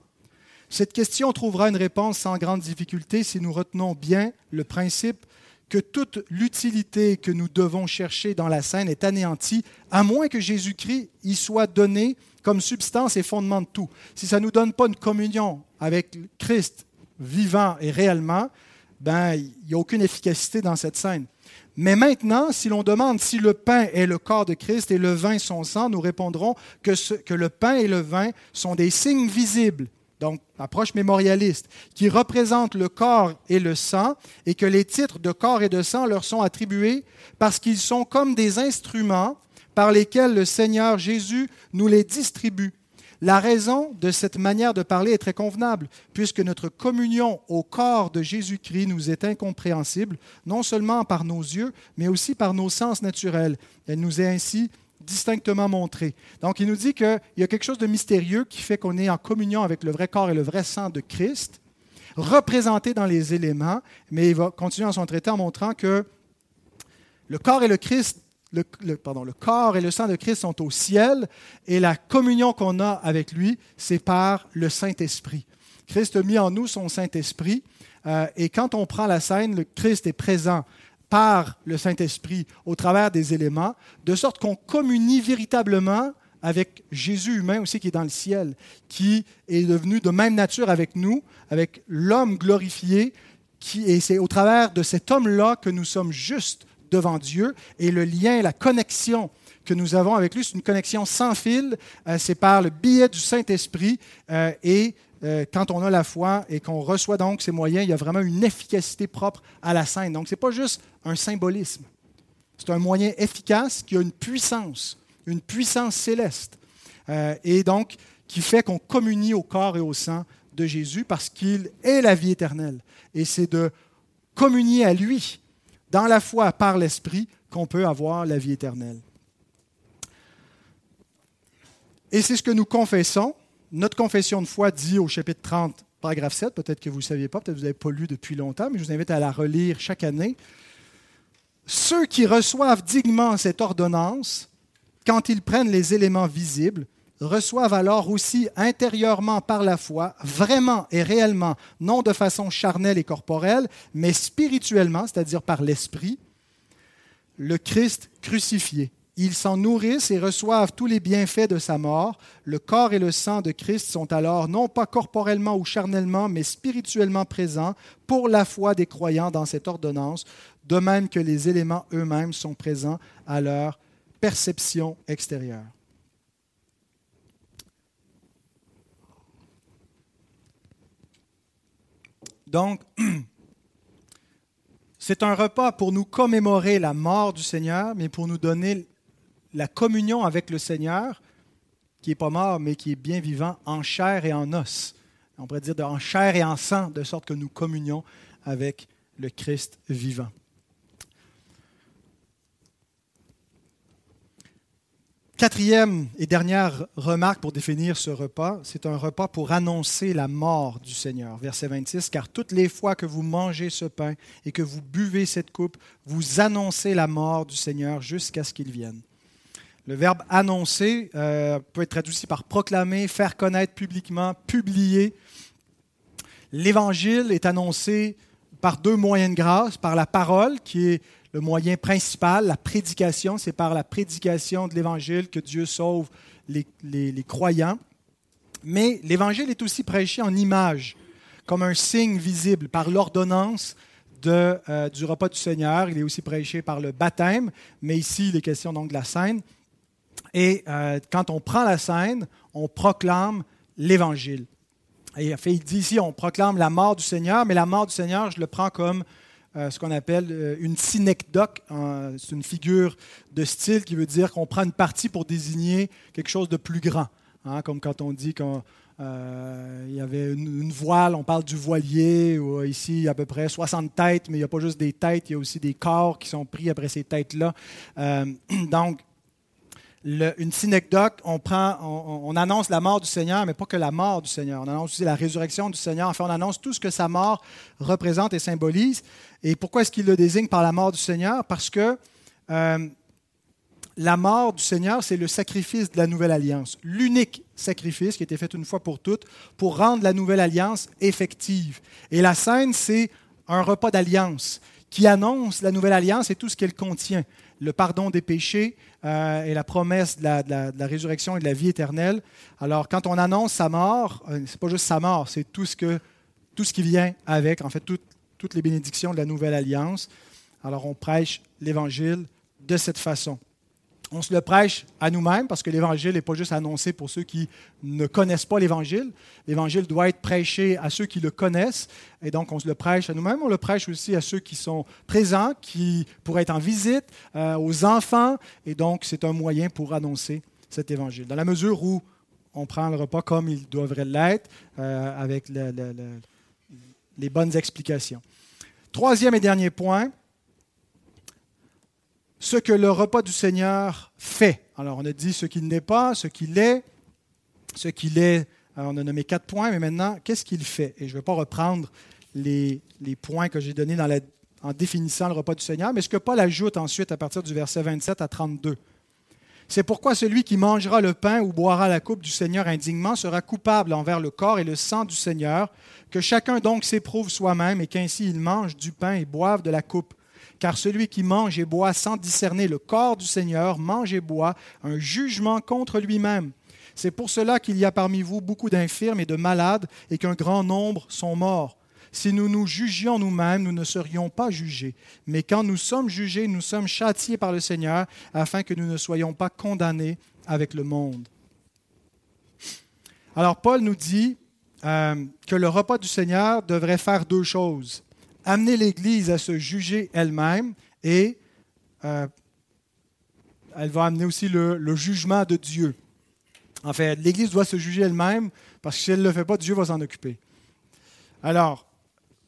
Speaker 1: Cette question trouvera une réponse sans grande difficulté si nous retenons bien le principe que toute l'utilité que nous devons chercher dans la scène est anéantie, à moins que Jésus-Christ y soit donné comme substance et fondement de tout. Si ça ne nous donne pas une communion avec Christ vivant et réellement, ben, il n'y a aucune efficacité dans cette scène. Mais maintenant, si l'on demande si le pain est le corps de Christ et le vin son sang, nous répondrons que, que le pain et le vin sont des signes visibles, donc approche mémorialiste, qui représentent le corps et le sang, et que les titres de corps et de sang leur sont attribués parce qu'ils sont comme des instruments par lesquels le Seigneur Jésus nous les distribue. La raison de cette manière de parler est très convenable, puisque notre communion au corps de Jésus-Christ nous est incompréhensible, non seulement par nos yeux, mais aussi par nos sens naturels. Elle nous est ainsi distinctement montrée. Donc il nous dit qu'il y a quelque chose de mystérieux qui fait qu'on est en communion avec le vrai corps et le vrai sang de Christ, représenté dans les éléments, mais il va continuer en son traité en montrant que le corps et le Christ pardon, le corps et le sang de Christ sont au ciel et la communion qu'on a avec lui, c'est par le Saint-Esprit. Christ a mis en nous son Saint-Esprit euh, et quand on prend la scène, le Christ est présent par le Saint-Esprit au travers des éléments, de sorte qu'on communie véritablement avec Jésus humain aussi qui est dans le ciel, qui est devenu de même nature avec nous, avec l'homme glorifié, qui, et c'est au travers de cet homme-là que nous sommes justes devant Dieu et le lien, la connexion que nous avons avec lui, c'est une connexion sans fil, euh, c'est par le biais du Saint-Esprit euh, et euh, quand on a la foi et qu'on reçoit donc ces moyens, il y a vraiment une efficacité propre à la scène. Donc ce n'est pas juste un symbolisme, c'est un moyen efficace qui a une puissance, une puissance céleste et donc qui fait qu'on communie au corps et au sang de Jésus parce qu'il est la vie éternelle. Et c'est de communier à lui dans la foi par l'Esprit qu'on peut avoir la vie éternelle. Et c'est ce que nous confessons. Notre confession de foi dit au chapitre 30, paragraphe 7, peut-être que vous ne saviez pas, peut-être que vous n'avez pas lu depuis longtemps, mais je vous invite à la relire chaque année. Ceux qui reçoivent dignement cette ordonnance, quand ils prennent les éléments visibles, reçoivent alors aussi intérieurement par la foi, vraiment et réellement, non de façon charnelle et corporelle, mais spirituellement, c'est-à-dire par l'Esprit, le Christ crucifié. Ils s'en nourrissent et reçoivent tous les bienfaits de sa mort. Le corps et le sang de Christ sont alors non pas corporellement ou charnellement, mais spirituellement présents pour la foi des croyants dans cette ordonnance, de même que les éléments eux-mêmes sont présents à leur perception extérieure. Donc, c'est un repas pour nous commémorer la mort du Seigneur, mais pour nous donner la communion avec le Seigneur, qui n'est pas mort, mais qui est bien vivant en chair et en os. On pourrait dire en chair et en sang, de sorte que nous communions avec le Christ vivant. Quatrième et dernière remarque pour définir ce repas, c'est un repas pour annoncer la mort du Seigneur. Verset 26, car toutes les fois que vous mangez ce pain et que vous buvez cette coupe, vous annoncez la mort du Seigneur jusqu'à ce qu'il vienne. Le verbe annoncer euh, peut être traduit par proclamer, faire connaître publiquement, publier. L'évangile est annoncé par deux moyens de grâce, par la parole, qui est le moyen principal, la prédication, c'est par la prédication de l'Évangile que Dieu sauve les, croyants. Mais l'Évangile est aussi prêché en images. comme un signe visible par l'ordonnance euh, du repas du Seigneur. Il est aussi prêché par le baptême, mais ici, il est question donc de la scène. Et euh, quand on prend la scène, on proclame l'Évangile. Et il dit ici, on proclame la mort du Seigneur, mais la mort du Seigneur, je le prends comme euh, ce qu'on appelle une synecdoque. c'est une figure de style qui veut dire qu'on prend une partie pour désigner quelque chose de plus grand. Hein, comme quand on dit qu'on euh, il y avait une, voile, on parle du voilier, où euh, ici à peu près 60 têtes, mais il n'y a pas juste des têtes, il y a aussi des corps qui sont pris après ces têtes-là. Euh, donc, une synecdoque, on, annonce la mort du Seigneur, mais pas que la mort du Seigneur. On annonce aussi la résurrection du Seigneur. Enfin, on annonce tout ce que sa mort représente et symbolise. Et pourquoi est-ce qu'il le désigne par la mort du Seigneur? Parce que la mort du Seigneur, c'est le sacrifice de la nouvelle alliance, l'unique sacrifice qui a été fait une fois pour toutes pour rendre la nouvelle alliance effective. Et la scène, c'est un repas d'alliance qui annonce la nouvelle alliance et tout ce qu'elle contient, le pardon des péchés euh, et la promesse de la, résurrection et de la vie éternelle. Alors, quand on annonce sa mort, euh, ce n'est pas juste sa mort, c'est tout ce, que, tout ce qui vient avec, en fait, toutes les bénédictions de la nouvelle alliance. Alors, on prêche l'Évangile de cette façon on se le prêche à nous-mêmes parce que l'Évangile n'est pas juste annoncé pour ceux qui ne connaissent pas l'Évangile. L'Évangile doit être prêché à ceux qui le connaissent et donc on se le prêche à nous-mêmes. On le prêche aussi à ceux qui sont présents, qui pourraient être en visite, euh, aux enfants et donc c'est un moyen pour annoncer cet Évangile. Dans la mesure où on prend le repas comme il devrait l'être, euh, avec les bonnes explications. Troisième et dernier point, ce que le repas du Seigneur fait. Alors, on a dit ce qu'il n'est pas, ce qu'il est. Ce qu'il est, on a nommé quatre points, mais maintenant, qu'est-ce qu'il fait? Et je ne vais pas reprendre les, points que j'ai donnés en définissant le repas du Seigneur, mais ce que Paul ajoute ensuite à partir du verset 27 à 32. C'est pourquoi celui qui mangera le pain ou boira la coupe du Seigneur indignement sera coupable envers le corps et le sang du Seigneur. Que chacun donc s'éprouve soi-même et qu'ainsi il mange du pain et boive de la coupe. Car celui qui mange et boit sans discerner le corps du Seigneur mange et boit un jugement contre lui-même. C'est pour cela qu'il y a parmi vous beaucoup d'infirmes et de malades et qu'un grand nombre sont morts. Si nous nous jugions nous-mêmes, nous ne serions pas jugés. Mais quand nous sommes jugés, nous sommes châtiés par le Seigneur afin que nous ne soyons pas condamnés avec le monde. Alors Paul nous dit euh, que le repas du Seigneur devrait faire deux choses amener l'Église à se juger elle-même et euh, elle va amener aussi le, jugement de Dieu. En fait, l'Église doit se juger elle-même parce que si elle ne le fait pas, Dieu va s'en occuper. Alors,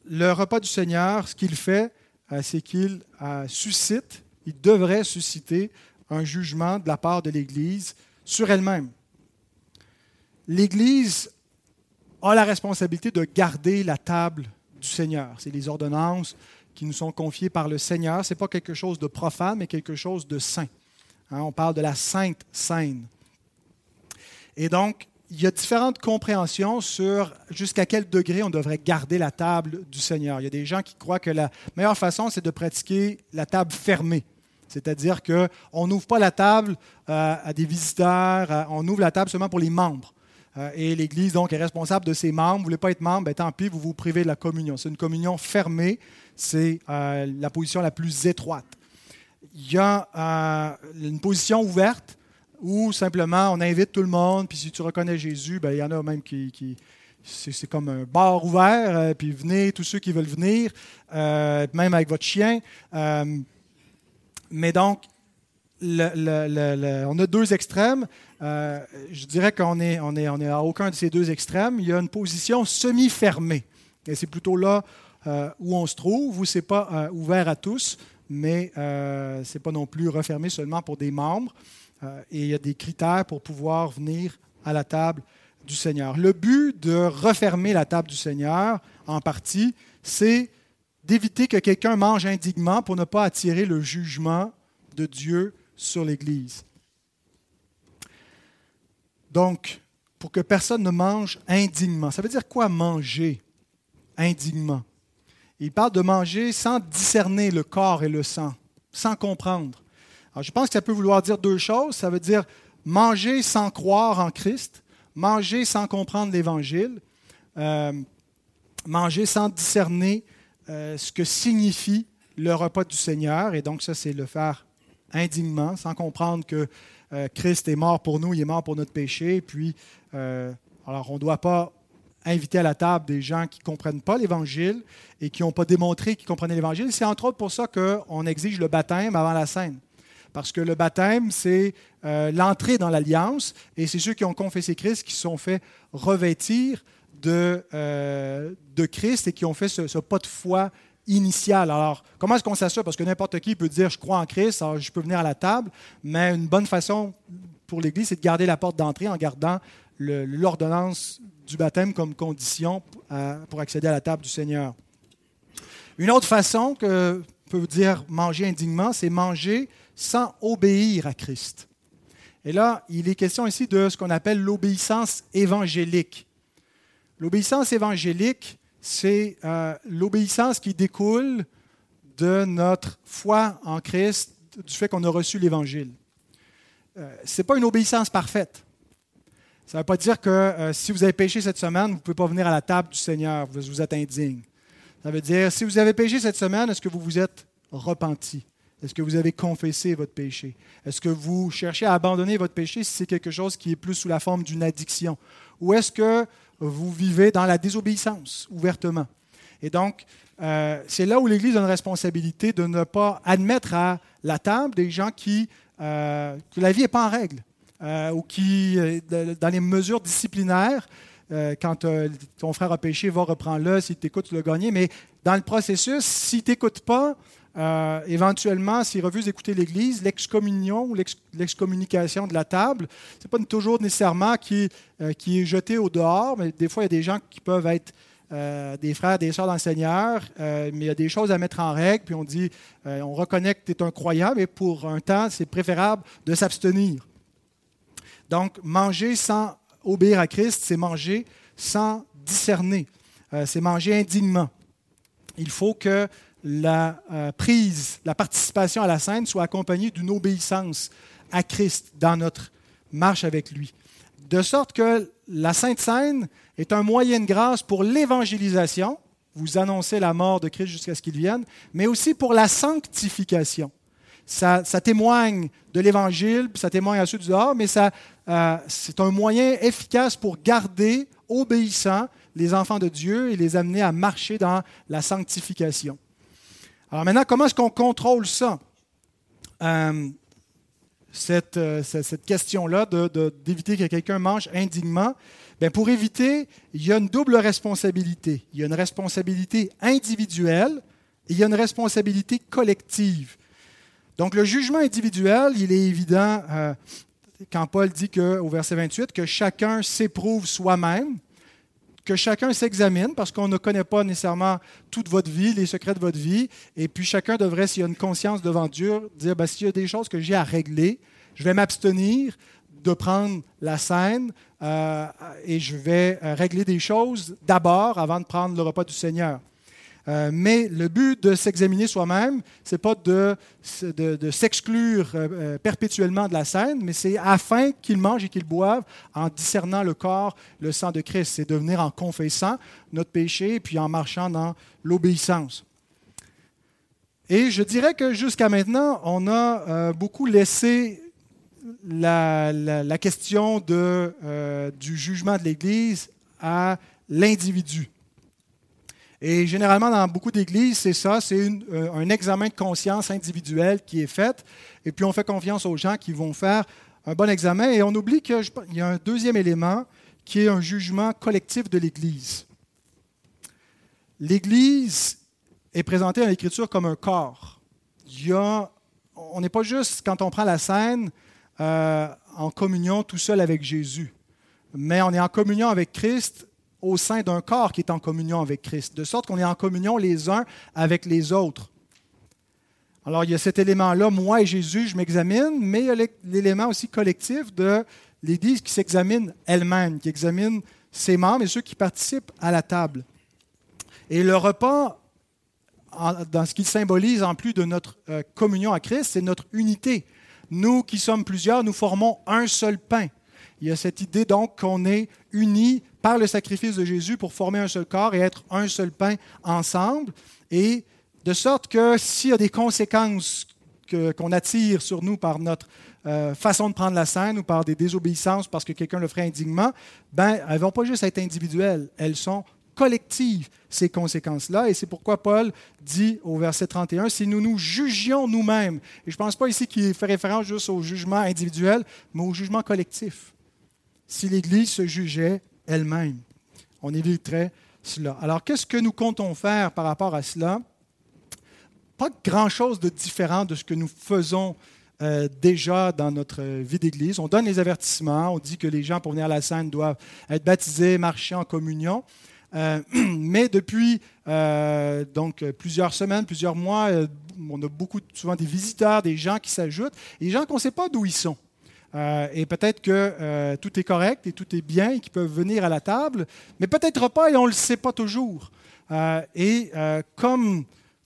Speaker 1: le repas du Seigneur, ce qu'il fait, euh, c'est qu'il euh, suscite, il devrait susciter un jugement de la part de l'Église sur elle-même. L'Église a la responsabilité de garder la table Seigneur. C'est les ordonnances qui nous sont confiées par le Seigneur. Ce n'est pas quelque chose de profane, mais quelque chose de saint. Hein, on parle de la sainte scène. Et donc, il y a différentes compréhensions sur jusqu'à quel degré on devrait garder la table du Seigneur. Il y a des gens qui croient que la meilleure façon, c'est de pratiquer la table fermée. C'est-à-dire qu'on n'ouvre pas la table euh, à des visiteurs, on ouvre la table seulement pour les membres. Euh, et l'Église, donc, est responsable de ses membres. Vous ne voulez pas être membre, ben, tant pis, vous vous privez de la communion. C'est une communion fermée, c'est euh, la position la plus étroite. Il y a euh, une position ouverte où simplement on invite tout le monde, puis si tu reconnais Jésus, ben, il y en a même qui, c'est comme un bar ouvert, puis venez, tous ceux qui veulent venir, même avec votre chien. mais donc, on a deux extrêmes. Euh, je dirais qu'on est, à aucun de ces deux extrêmes. Il y a une position semi-fermée. Et c'est plutôt là euh, où on se trouve, où ce n'est pas euh, ouvert à tous, mais ce n'est pas non plus refermé seulement pour des membres. et il y a des critères pour pouvoir venir à la table du Seigneur. Le but de refermer la table du Seigneur, en partie, c'est d'éviter que quelqu'un mange indignement pour ne pas attirer le jugement de Dieu sur l'Église. Donc, pour que personne ne mange indignement. Ça veut dire quoi manger indignement? Il parle de manger sans discerner le corps et le sang, sans comprendre. Alors, je pense que ça peut vouloir dire deux choses. Ça veut dire manger sans croire en Christ, manger sans comprendre l'Évangile. Euh, manger sans discerner euh, ce que signifie le repas du Seigneur. Et donc ça, c'est le faire indignement, sans comprendre que euh, Christ est mort pour nous, il est mort pour notre péché. puis, euh, alors on ne doit pas inviter à la table des gens qui ne comprennent pas l'Évangile et qui n'ont pas démontré qu'ils comprenaient l'Évangile. C'est entre autres pour ça qu'on exige le baptême avant la scène. Parce que le baptême, c'est l'entrée dans l'alliance, et c'est ceux qui ont confessé Christ qui se sont fait revêtir de, de Christ et qui ont fait ce, ce pas de foi Alors, comment est-ce qu'on s'assure? Parce que n'importe qui peut dire je crois en Christ, alors je peux venir à la table, mais une bonne façon pour l'Église, c'est de garder la porte d'entrée en gardant l'ordonnance du baptême comme condition pour accéder à la table du Seigneur. Une autre façon que peut dire manger indignement, c'est manger sans obéir à Christ. Et là, il est question ici de ce qu'on appelle l'obéissance évangélique. L'obéissance évangélique, c'est euh, l'obéissance qui découle de notre foi en Christ, du fait qu'on a reçu l'Évangile. Euh, ce n'est pas une obéissance parfaite. Ça ne veut pas dire que euh, si vous avez péché cette semaine, vous ne pouvez pas venir à la table du Seigneur, vous, vous êtes indigne. Ça veut dire, si vous avez péché cette semaine, est-ce que vous vous êtes repenti? Est-ce que vous avez confessé votre péché? Est-ce que vous cherchez à abandonner votre péché si c'est quelque chose qui est plus sous la forme d'une addiction? Ou est-ce que vous vivez dans la désobéissance ouvertement. Et donc, euh, c'est là où l'Église a une responsabilité de ne pas admettre à la table des gens qui, euh, que la vie n'est pas en règle euh, ou qui, dans les mesures disciplinaires, quand ton frère a péché, va reprendre-le, s'il t'écoute, tu l'as gagné. Mais dans le processus, s'il ne t'écoute pas, euh, éventuellement, s'il refuse d'écouter l'Église, l'excommunion ou l'excommunication de la table, ce n'est pas toujours nécessairement qui, euh, qui, est jeté au dehors, mais des fois, il y a des gens qui peuvent être euh, des frères, des sœurs dans le Seigneur, mais il y a des choses à mettre en règle, puis on dit, on reconnaît que tu es un croyant, mais pour un temps, c'est préférable de s'abstenir. Donc, manger sans obéir à Christ, c'est manger sans discerner, c'est manger indignement. Il faut que la euh, prise, la participation à la scène soit accompagnée d'une obéissance à Christ dans notre marche avec lui. De sorte que la Sainte Seine est un moyen de grâce pour l'évangélisation, vous annoncez la mort de Christ jusqu'à ce qu'il vienne, mais aussi pour la sanctification. Ça, témoigne de l'Évangile, ça témoigne à ceux du dehors, mais euh, c'est un moyen efficace pour garder obéissants les enfants de Dieu et les amener à marcher dans la sanctification. Alors maintenant, comment est-ce qu'on contrôle ça? Euh, euh, cette, question-là d'éviter que quelqu'un mange indignement. Bien, pour éviter, il y a une double responsabilité. Il y a une responsabilité individuelle et il y a une responsabilité collective. Donc le jugement individuel, il est évident euh, quand Paul dit que, au verset 28 que chacun s'éprouve soi-même que chacun s'examine parce qu'on ne connaît pas nécessairement toute votre vie, les secrets de votre vie. Et puis chacun devrait, s'il y a une conscience devant Dieu, dire ben, s'il y a des choses que j'ai à régler, je vais m'abstenir de prendre la scène euh, et je vais euh, régler des choses d'abord avant de prendre le repas du Seigneur. Euh, mais le but de s'examiner soi-même, ce n'est pas de, de, s'exclure euh, euh, perpétuellement de la scène, mais c'est afin qu'ils mangent et qu'ils boivent en discernant le corps, le sang de Christ. C'est de venir en confessant notre péché et puis en marchant dans l'obéissance. Et je dirais que jusqu'à maintenant, on a beaucoup laissé la, la, question de, du jugement de l'Église à l'individu. Et généralement, dans beaucoup d'églises, c'est ça, c'est euh, un examen de conscience individuel qui est fait. Et puis, on fait confiance aux gens qui vont faire un bon examen. Et on oublie qu'il y a un deuxième élément qui est un jugement collectif de l'Église. L'Église est présentée dans l'Écriture comme un corps. On n'est pas juste, quand on prend la scène, euh, en communion tout seul avec Jésus, mais on est en communion avec Christ au sein d'un corps qui est en communion avec Christ, de sorte qu'on est en communion les uns avec les autres. Alors, il y a cet élément-là, moi et Jésus, je m'examine, mais il y a l'élément aussi collectif de l'Église qui s'examine elle-même, qui examine ses membres et ceux qui participent à la table. Et le repas, dans ce qu'il symbolise en plus de notre euh, communion à Christ, c'est notre unité. Nous qui sommes plusieurs, nous formons un seul pain. Il y a cette idée donc qu'on est unis par le sacrifice de Jésus pour former un seul corps et être un seul pain ensemble. Et de sorte que s'il y a des conséquences qu'on attire sur nous par notre euh, façon de prendre la scène ou par des désobéissances parce que quelqu'un le ferait indignement, ben, elles ne vont pas juste être individuelles, elles sont collectives, ces conséquences-là. Et c'est pourquoi Paul dit au verset 31, si nous nous jugions nous-mêmes, et je ne pense pas ici qu'il fait référence juste au jugement individuel, mais au jugement collectif. Si l'Église se jugeait elle-même, on éviterait cela. Alors, qu'est-ce que nous comptons faire par rapport à cela? Pas grand-chose de différent de ce que nous faisons euh, déjà dans notre vie d'Église. On donne les avertissements, on dit que les gens pour venir à la scène doivent être baptisés, marcher en communion. Euh, mais depuis euh, donc plusieurs semaines, plusieurs mois, on a beaucoup, souvent des visiteurs, des gens qui s'ajoutent, des gens qu'on ne sait pas d'où ils sont. Et peut-être que tout est correct et tout est bien et qu'ils peuvent venir à la table, mais peut-être pas et on ne le sait pas toujours. et comme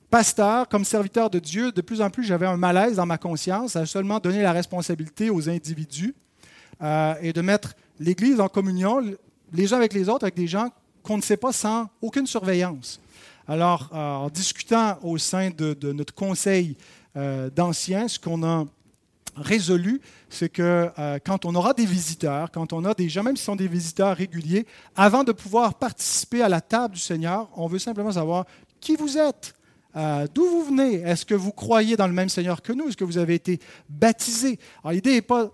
Speaker 1: pasteur, comme serviteur de Dieu, de plus en plus, j'avais un malaise dans ma conscience à seulement donner la responsabilité aux individus euh, et de mettre l'Église en communion les uns avec les autres, avec des gens qu'on ne sait pas sans aucune surveillance. Alors, euh, en discutant au sein de, notre conseil euh, d'anciens, ce qu'on a résolu, c'est que quand on aura des visiteurs, quand on a des gens, même si ce sont des visiteurs réguliers, avant de pouvoir participer à la table du Seigneur, on veut simplement savoir qui vous êtes, euh, d'où vous venez Est-ce que vous croyez dans le même Seigneur que nous Est-ce que vous avez été baptisé l'idée n'est pas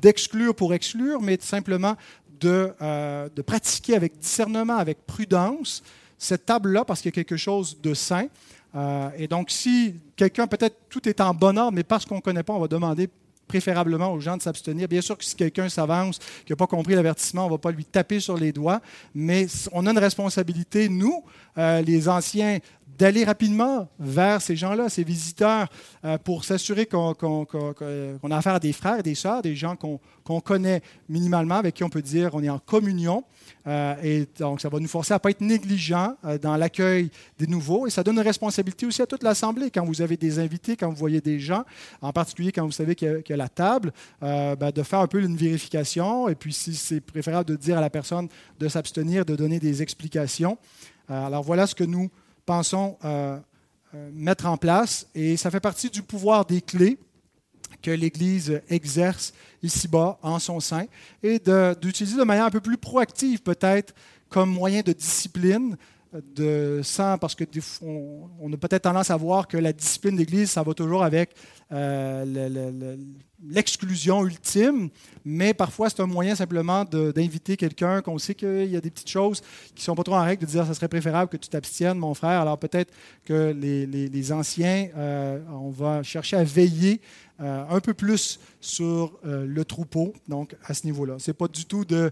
Speaker 1: d'exclure pour exclure, mais simplement euh, de, pratiquer avec discernement, avec prudence cette table-là, parce qu'il y a quelque chose de saint. Euh, et donc, si quelqu'un, peut-être tout est en bon ordre, mais parce qu'on ne connaît pas, on va demander préférablement aux gens de s'abstenir. Bien sûr que si quelqu'un s'avance, qui n'a pas compris l'avertissement, on ne va pas lui taper sur les doigts, mais on a une responsabilité, nous, les anciens d'aller rapidement vers ces gens-là, ces visiteurs, euh, pour s'assurer qu'on a affaire à des frères des sœurs, des gens qu'on connaît minimalement, avec qui on peut dire on est en communion. Euh, et donc, ça va nous forcer à ne pas être négligents euh, dans l'accueil des nouveaux. Et ça donne une responsabilité aussi à toute l'Assemblée. Quand vous avez des invités, quand vous voyez des gens, en particulier quand vous savez qu'il y, a la table, ben, de faire un peu une vérification. Et puis, si c'est préférable de dire à la personne de s'abstenir, de donner des explications. alors, voilà ce que nous pensons euh, euh, mettre en place. Et ça fait partie du pouvoir des clés que l'Église exerce ici-bas en son sein et d'utiliser de, manière un peu plus proactive peut-être comme moyen de discipline, de sang, parce que on, a peut-être tendance à voir que la discipline d'Église, ça va toujours avec euh, l'exclusion ultime, mais parfois c'est un moyen simplement d'inviter quelqu'un qu'on sait qu'il y a des petites choses qui ne sont pas trop en règle, de dire ça serait préférable que tu t'abstiennes, mon frère. Alors peut-être que les, anciens, euh, on va chercher à veiller euh, un peu plus sur euh, le troupeau, donc à ce niveau-là. Ce n'est pas du tout de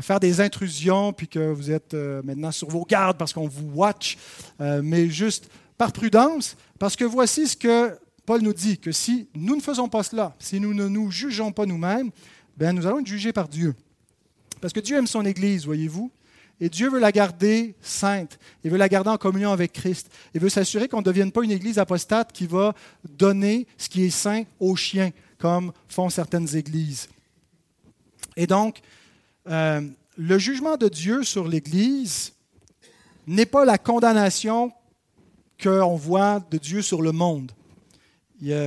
Speaker 1: faire des intrusions puis que vous êtes maintenant sur vos gardes parce qu'on vous watch, mais juste par prudence, parce que voici ce que Paul nous dit que si nous ne faisons pas cela, si nous ne nous jugeons pas nous-mêmes, ben nous allons être jugés par Dieu. Parce que Dieu aime son Église, voyez-vous. Et Dieu veut la garder sainte. Il veut la garder en communion avec Christ. Il veut s'assurer qu'on ne devienne pas une Église apostate qui va donner ce qui est saint aux chiens, comme font certaines Églises. Et donc, euh, le jugement de Dieu sur l'Église n'est pas la condamnation qu'on voit de Dieu sur le monde.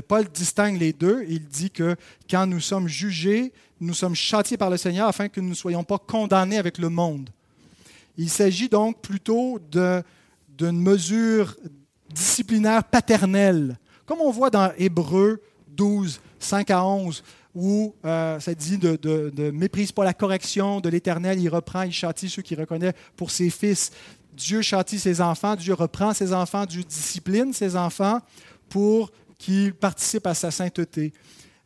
Speaker 1: Paul distingue les deux. Il dit que quand nous sommes jugés, nous sommes châtiés par le Seigneur afin que nous ne soyons pas condamnés avec le monde. Il s'agit donc plutôt d'une mesure disciplinaire paternelle, comme on voit dans Hébreu 12, 5 à 11, où euh, ça dit de, de, méprise pas la correction de l'Éternel, il reprend, il châtie ceux qui reconnaissent pour ses fils. Dieu châtie ses enfants, Dieu reprend ses enfants, Dieu discipline ses enfants pour qu'ils participent à sa sainteté,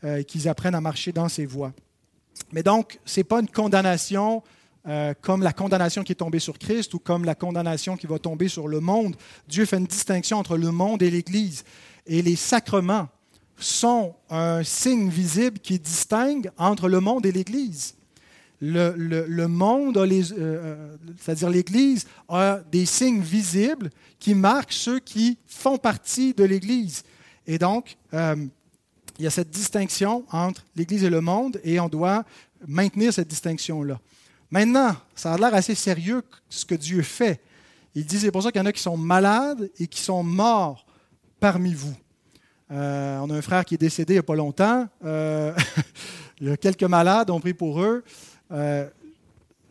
Speaker 1: euh, qu'ils apprennent à marcher dans ses voies. Mais donc, ce n'est pas une condamnation euh, comme la condamnation qui est tombée sur Christ ou comme la condamnation qui va tomber sur le monde. Dieu fait une distinction entre le monde et l'Église. Et les sacrements sont un signe visible qui distingue entre le monde et l'Église. Le, monde, euh, c'est-à-dire l'Église, a des signes visibles qui marquent ceux qui font partie de l'Église. Et donc, euh, il y a cette distinction entre l'Église et le monde, et on doit maintenir cette distinction-là. Maintenant, ça a l'air assez sérieux ce que Dieu fait. Il dit, c'est pour ça qu'il y en a qui sont malades et qui sont morts parmi vous. Euh, on a un frère qui est décédé il n'y a pas longtemps. Euh, il y a quelques malades, on prie pour eux.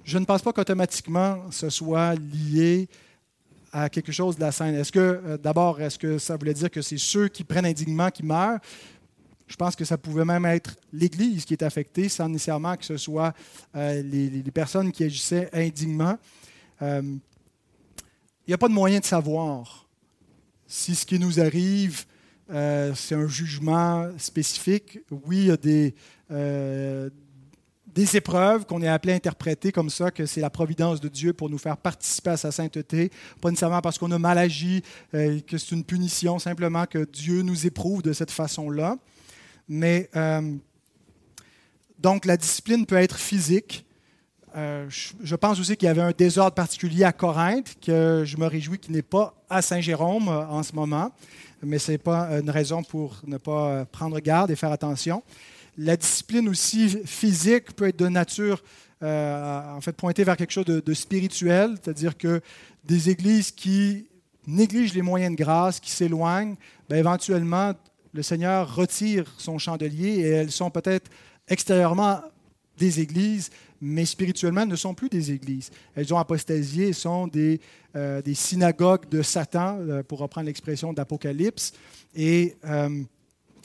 Speaker 1: Je ne pense pas qu'automatiquement ce soit lié à quelque chose de la scène. Est-ce que, d'abord, est-ce que ça voulait dire que c'est ceux qui prennent indignement qui meurent? Je pense que ça pouvait même être l'Église qui est affectée, sans nécessairement que ce soit les, personnes qui agissaient indignement. il n'y a pas de moyen de savoir si ce qui nous arrive euh, c'est un jugement spécifique. Oui, il y a des, euh, des épreuves qu'on est appelé à interpréter comme ça, que c'est la providence de Dieu pour nous faire participer à sa sainteté, pas nécessairement parce qu'on a mal agi, euh, que c'est une punition, simplement que Dieu nous éprouve de cette façon-là. Mais donc la discipline peut être physique. je pense aussi qu'il y avait un désordre particulier à Corinthe, que je me réjouis qu'il n'est pas à Saint-Jérôme en ce moment mais ce n'est pas une raison pour ne pas prendre garde et faire attention. La discipline aussi physique peut être de nature, euh, en fait, pointer vers quelque chose de, spirituel, c'est-à-dire que des églises qui négligent les moyens de grâce, qui s'éloignent, ben, éventuellement, le Seigneur retire son chandelier et elles sont peut-être extérieurement des églises, mais spirituellement ne sont plus des églises. Elles ont apostasié sont des, euh, des synagogues de Satan, euh, pour reprendre l'expression d'Apocalypse. Et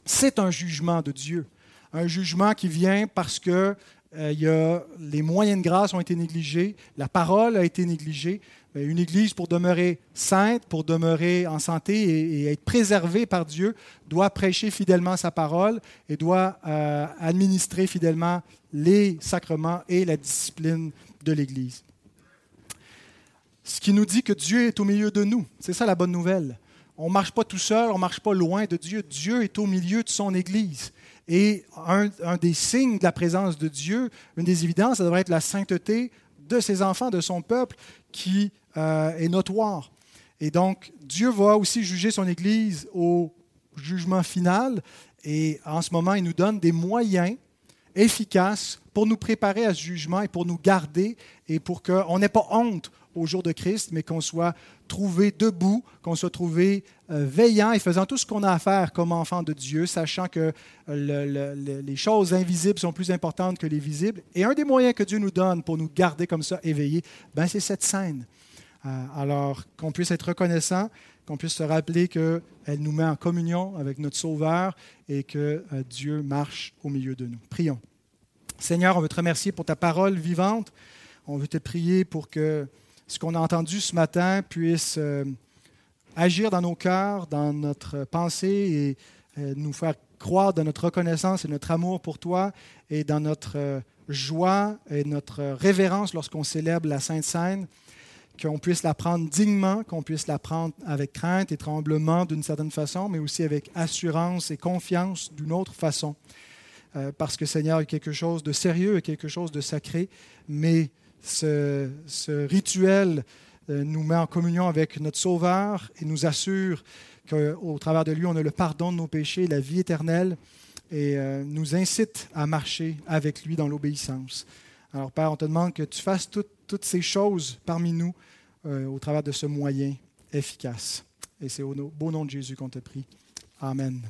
Speaker 1: c'est un jugement de Dieu. Un jugement qui vient parce que il y a, les moyens de grâce ont été négligés, la parole a été négligée. Une Église, pour demeurer sainte, pour demeurer en santé et, et être préservée par Dieu, doit prêcher fidèlement sa parole et doit administrer fidèlement les sacrements et la discipline de l'Église. Ce qui nous dit que Dieu est au milieu de nous. C'est ça la bonne nouvelle. On ne marche pas tout seul, on ne marche pas loin de Dieu. Dieu est au milieu de son Église. Et un, des signes de la présence de Dieu, une des évidences, ça devrait être la sainteté de ses enfants, de son peuple, qui euh, est notoire. Et donc, Dieu va aussi juger son Église au jugement final. Et en ce moment, il nous donne des moyens efficace pour nous préparer à ce jugement et pour nous garder et pour qu'on n'ait pas honte au jour de Christ, mais qu'on soit trouvé debout, qu'on soit trouvé euh, veillant et faisant tout ce qu'on a à faire comme enfant de Dieu, sachant que les choses invisibles sont plus importantes que les visibles. Et un des moyens que Dieu nous donne pour nous garder comme ça éveillés, ben, c'est cette scène. Euh, alors qu'on puisse être reconnaissant, qu'on puisse se rappeler qu'elle nous met en communion avec notre Sauveur et que euh, Dieu marche au milieu de nous. Prions. Seigneur, on veut te remercier pour ta parole vivante. On veut te prier pour que ce qu'on a entendu ce matin puisse euh, agir dans nos cœurs, dans notre pensée et nous faire croire dans notre reconnaissance et notre amour pour toi et dans notre joie et notre révérence lorsqu'on célèbre la Sainte Seine qu'on puisse la prendre dignement, qu'on puisse la prendre avec crainte et tremblement d'une certaine façon, mais aussi avec assurance et confiance d'une autre façon. Euh, parce que Seigneur, il y a quelque chose de sérieux et quelque chose de sacré, mais ce, rituel euh, nous met en communion avec notre Sauveur et nous assure qu'au travers de lui, on a le pardon de nos péchés, la vie éternelle, et euh, nous incite à marcher avec lui dans l'obéissance. Alors Père, on te demande que tu fasses toutes ces choses parmi nous euh, au travers de ce moyen efficace. Et c'est au beau nom de Jésus qu'on te prie. Amen.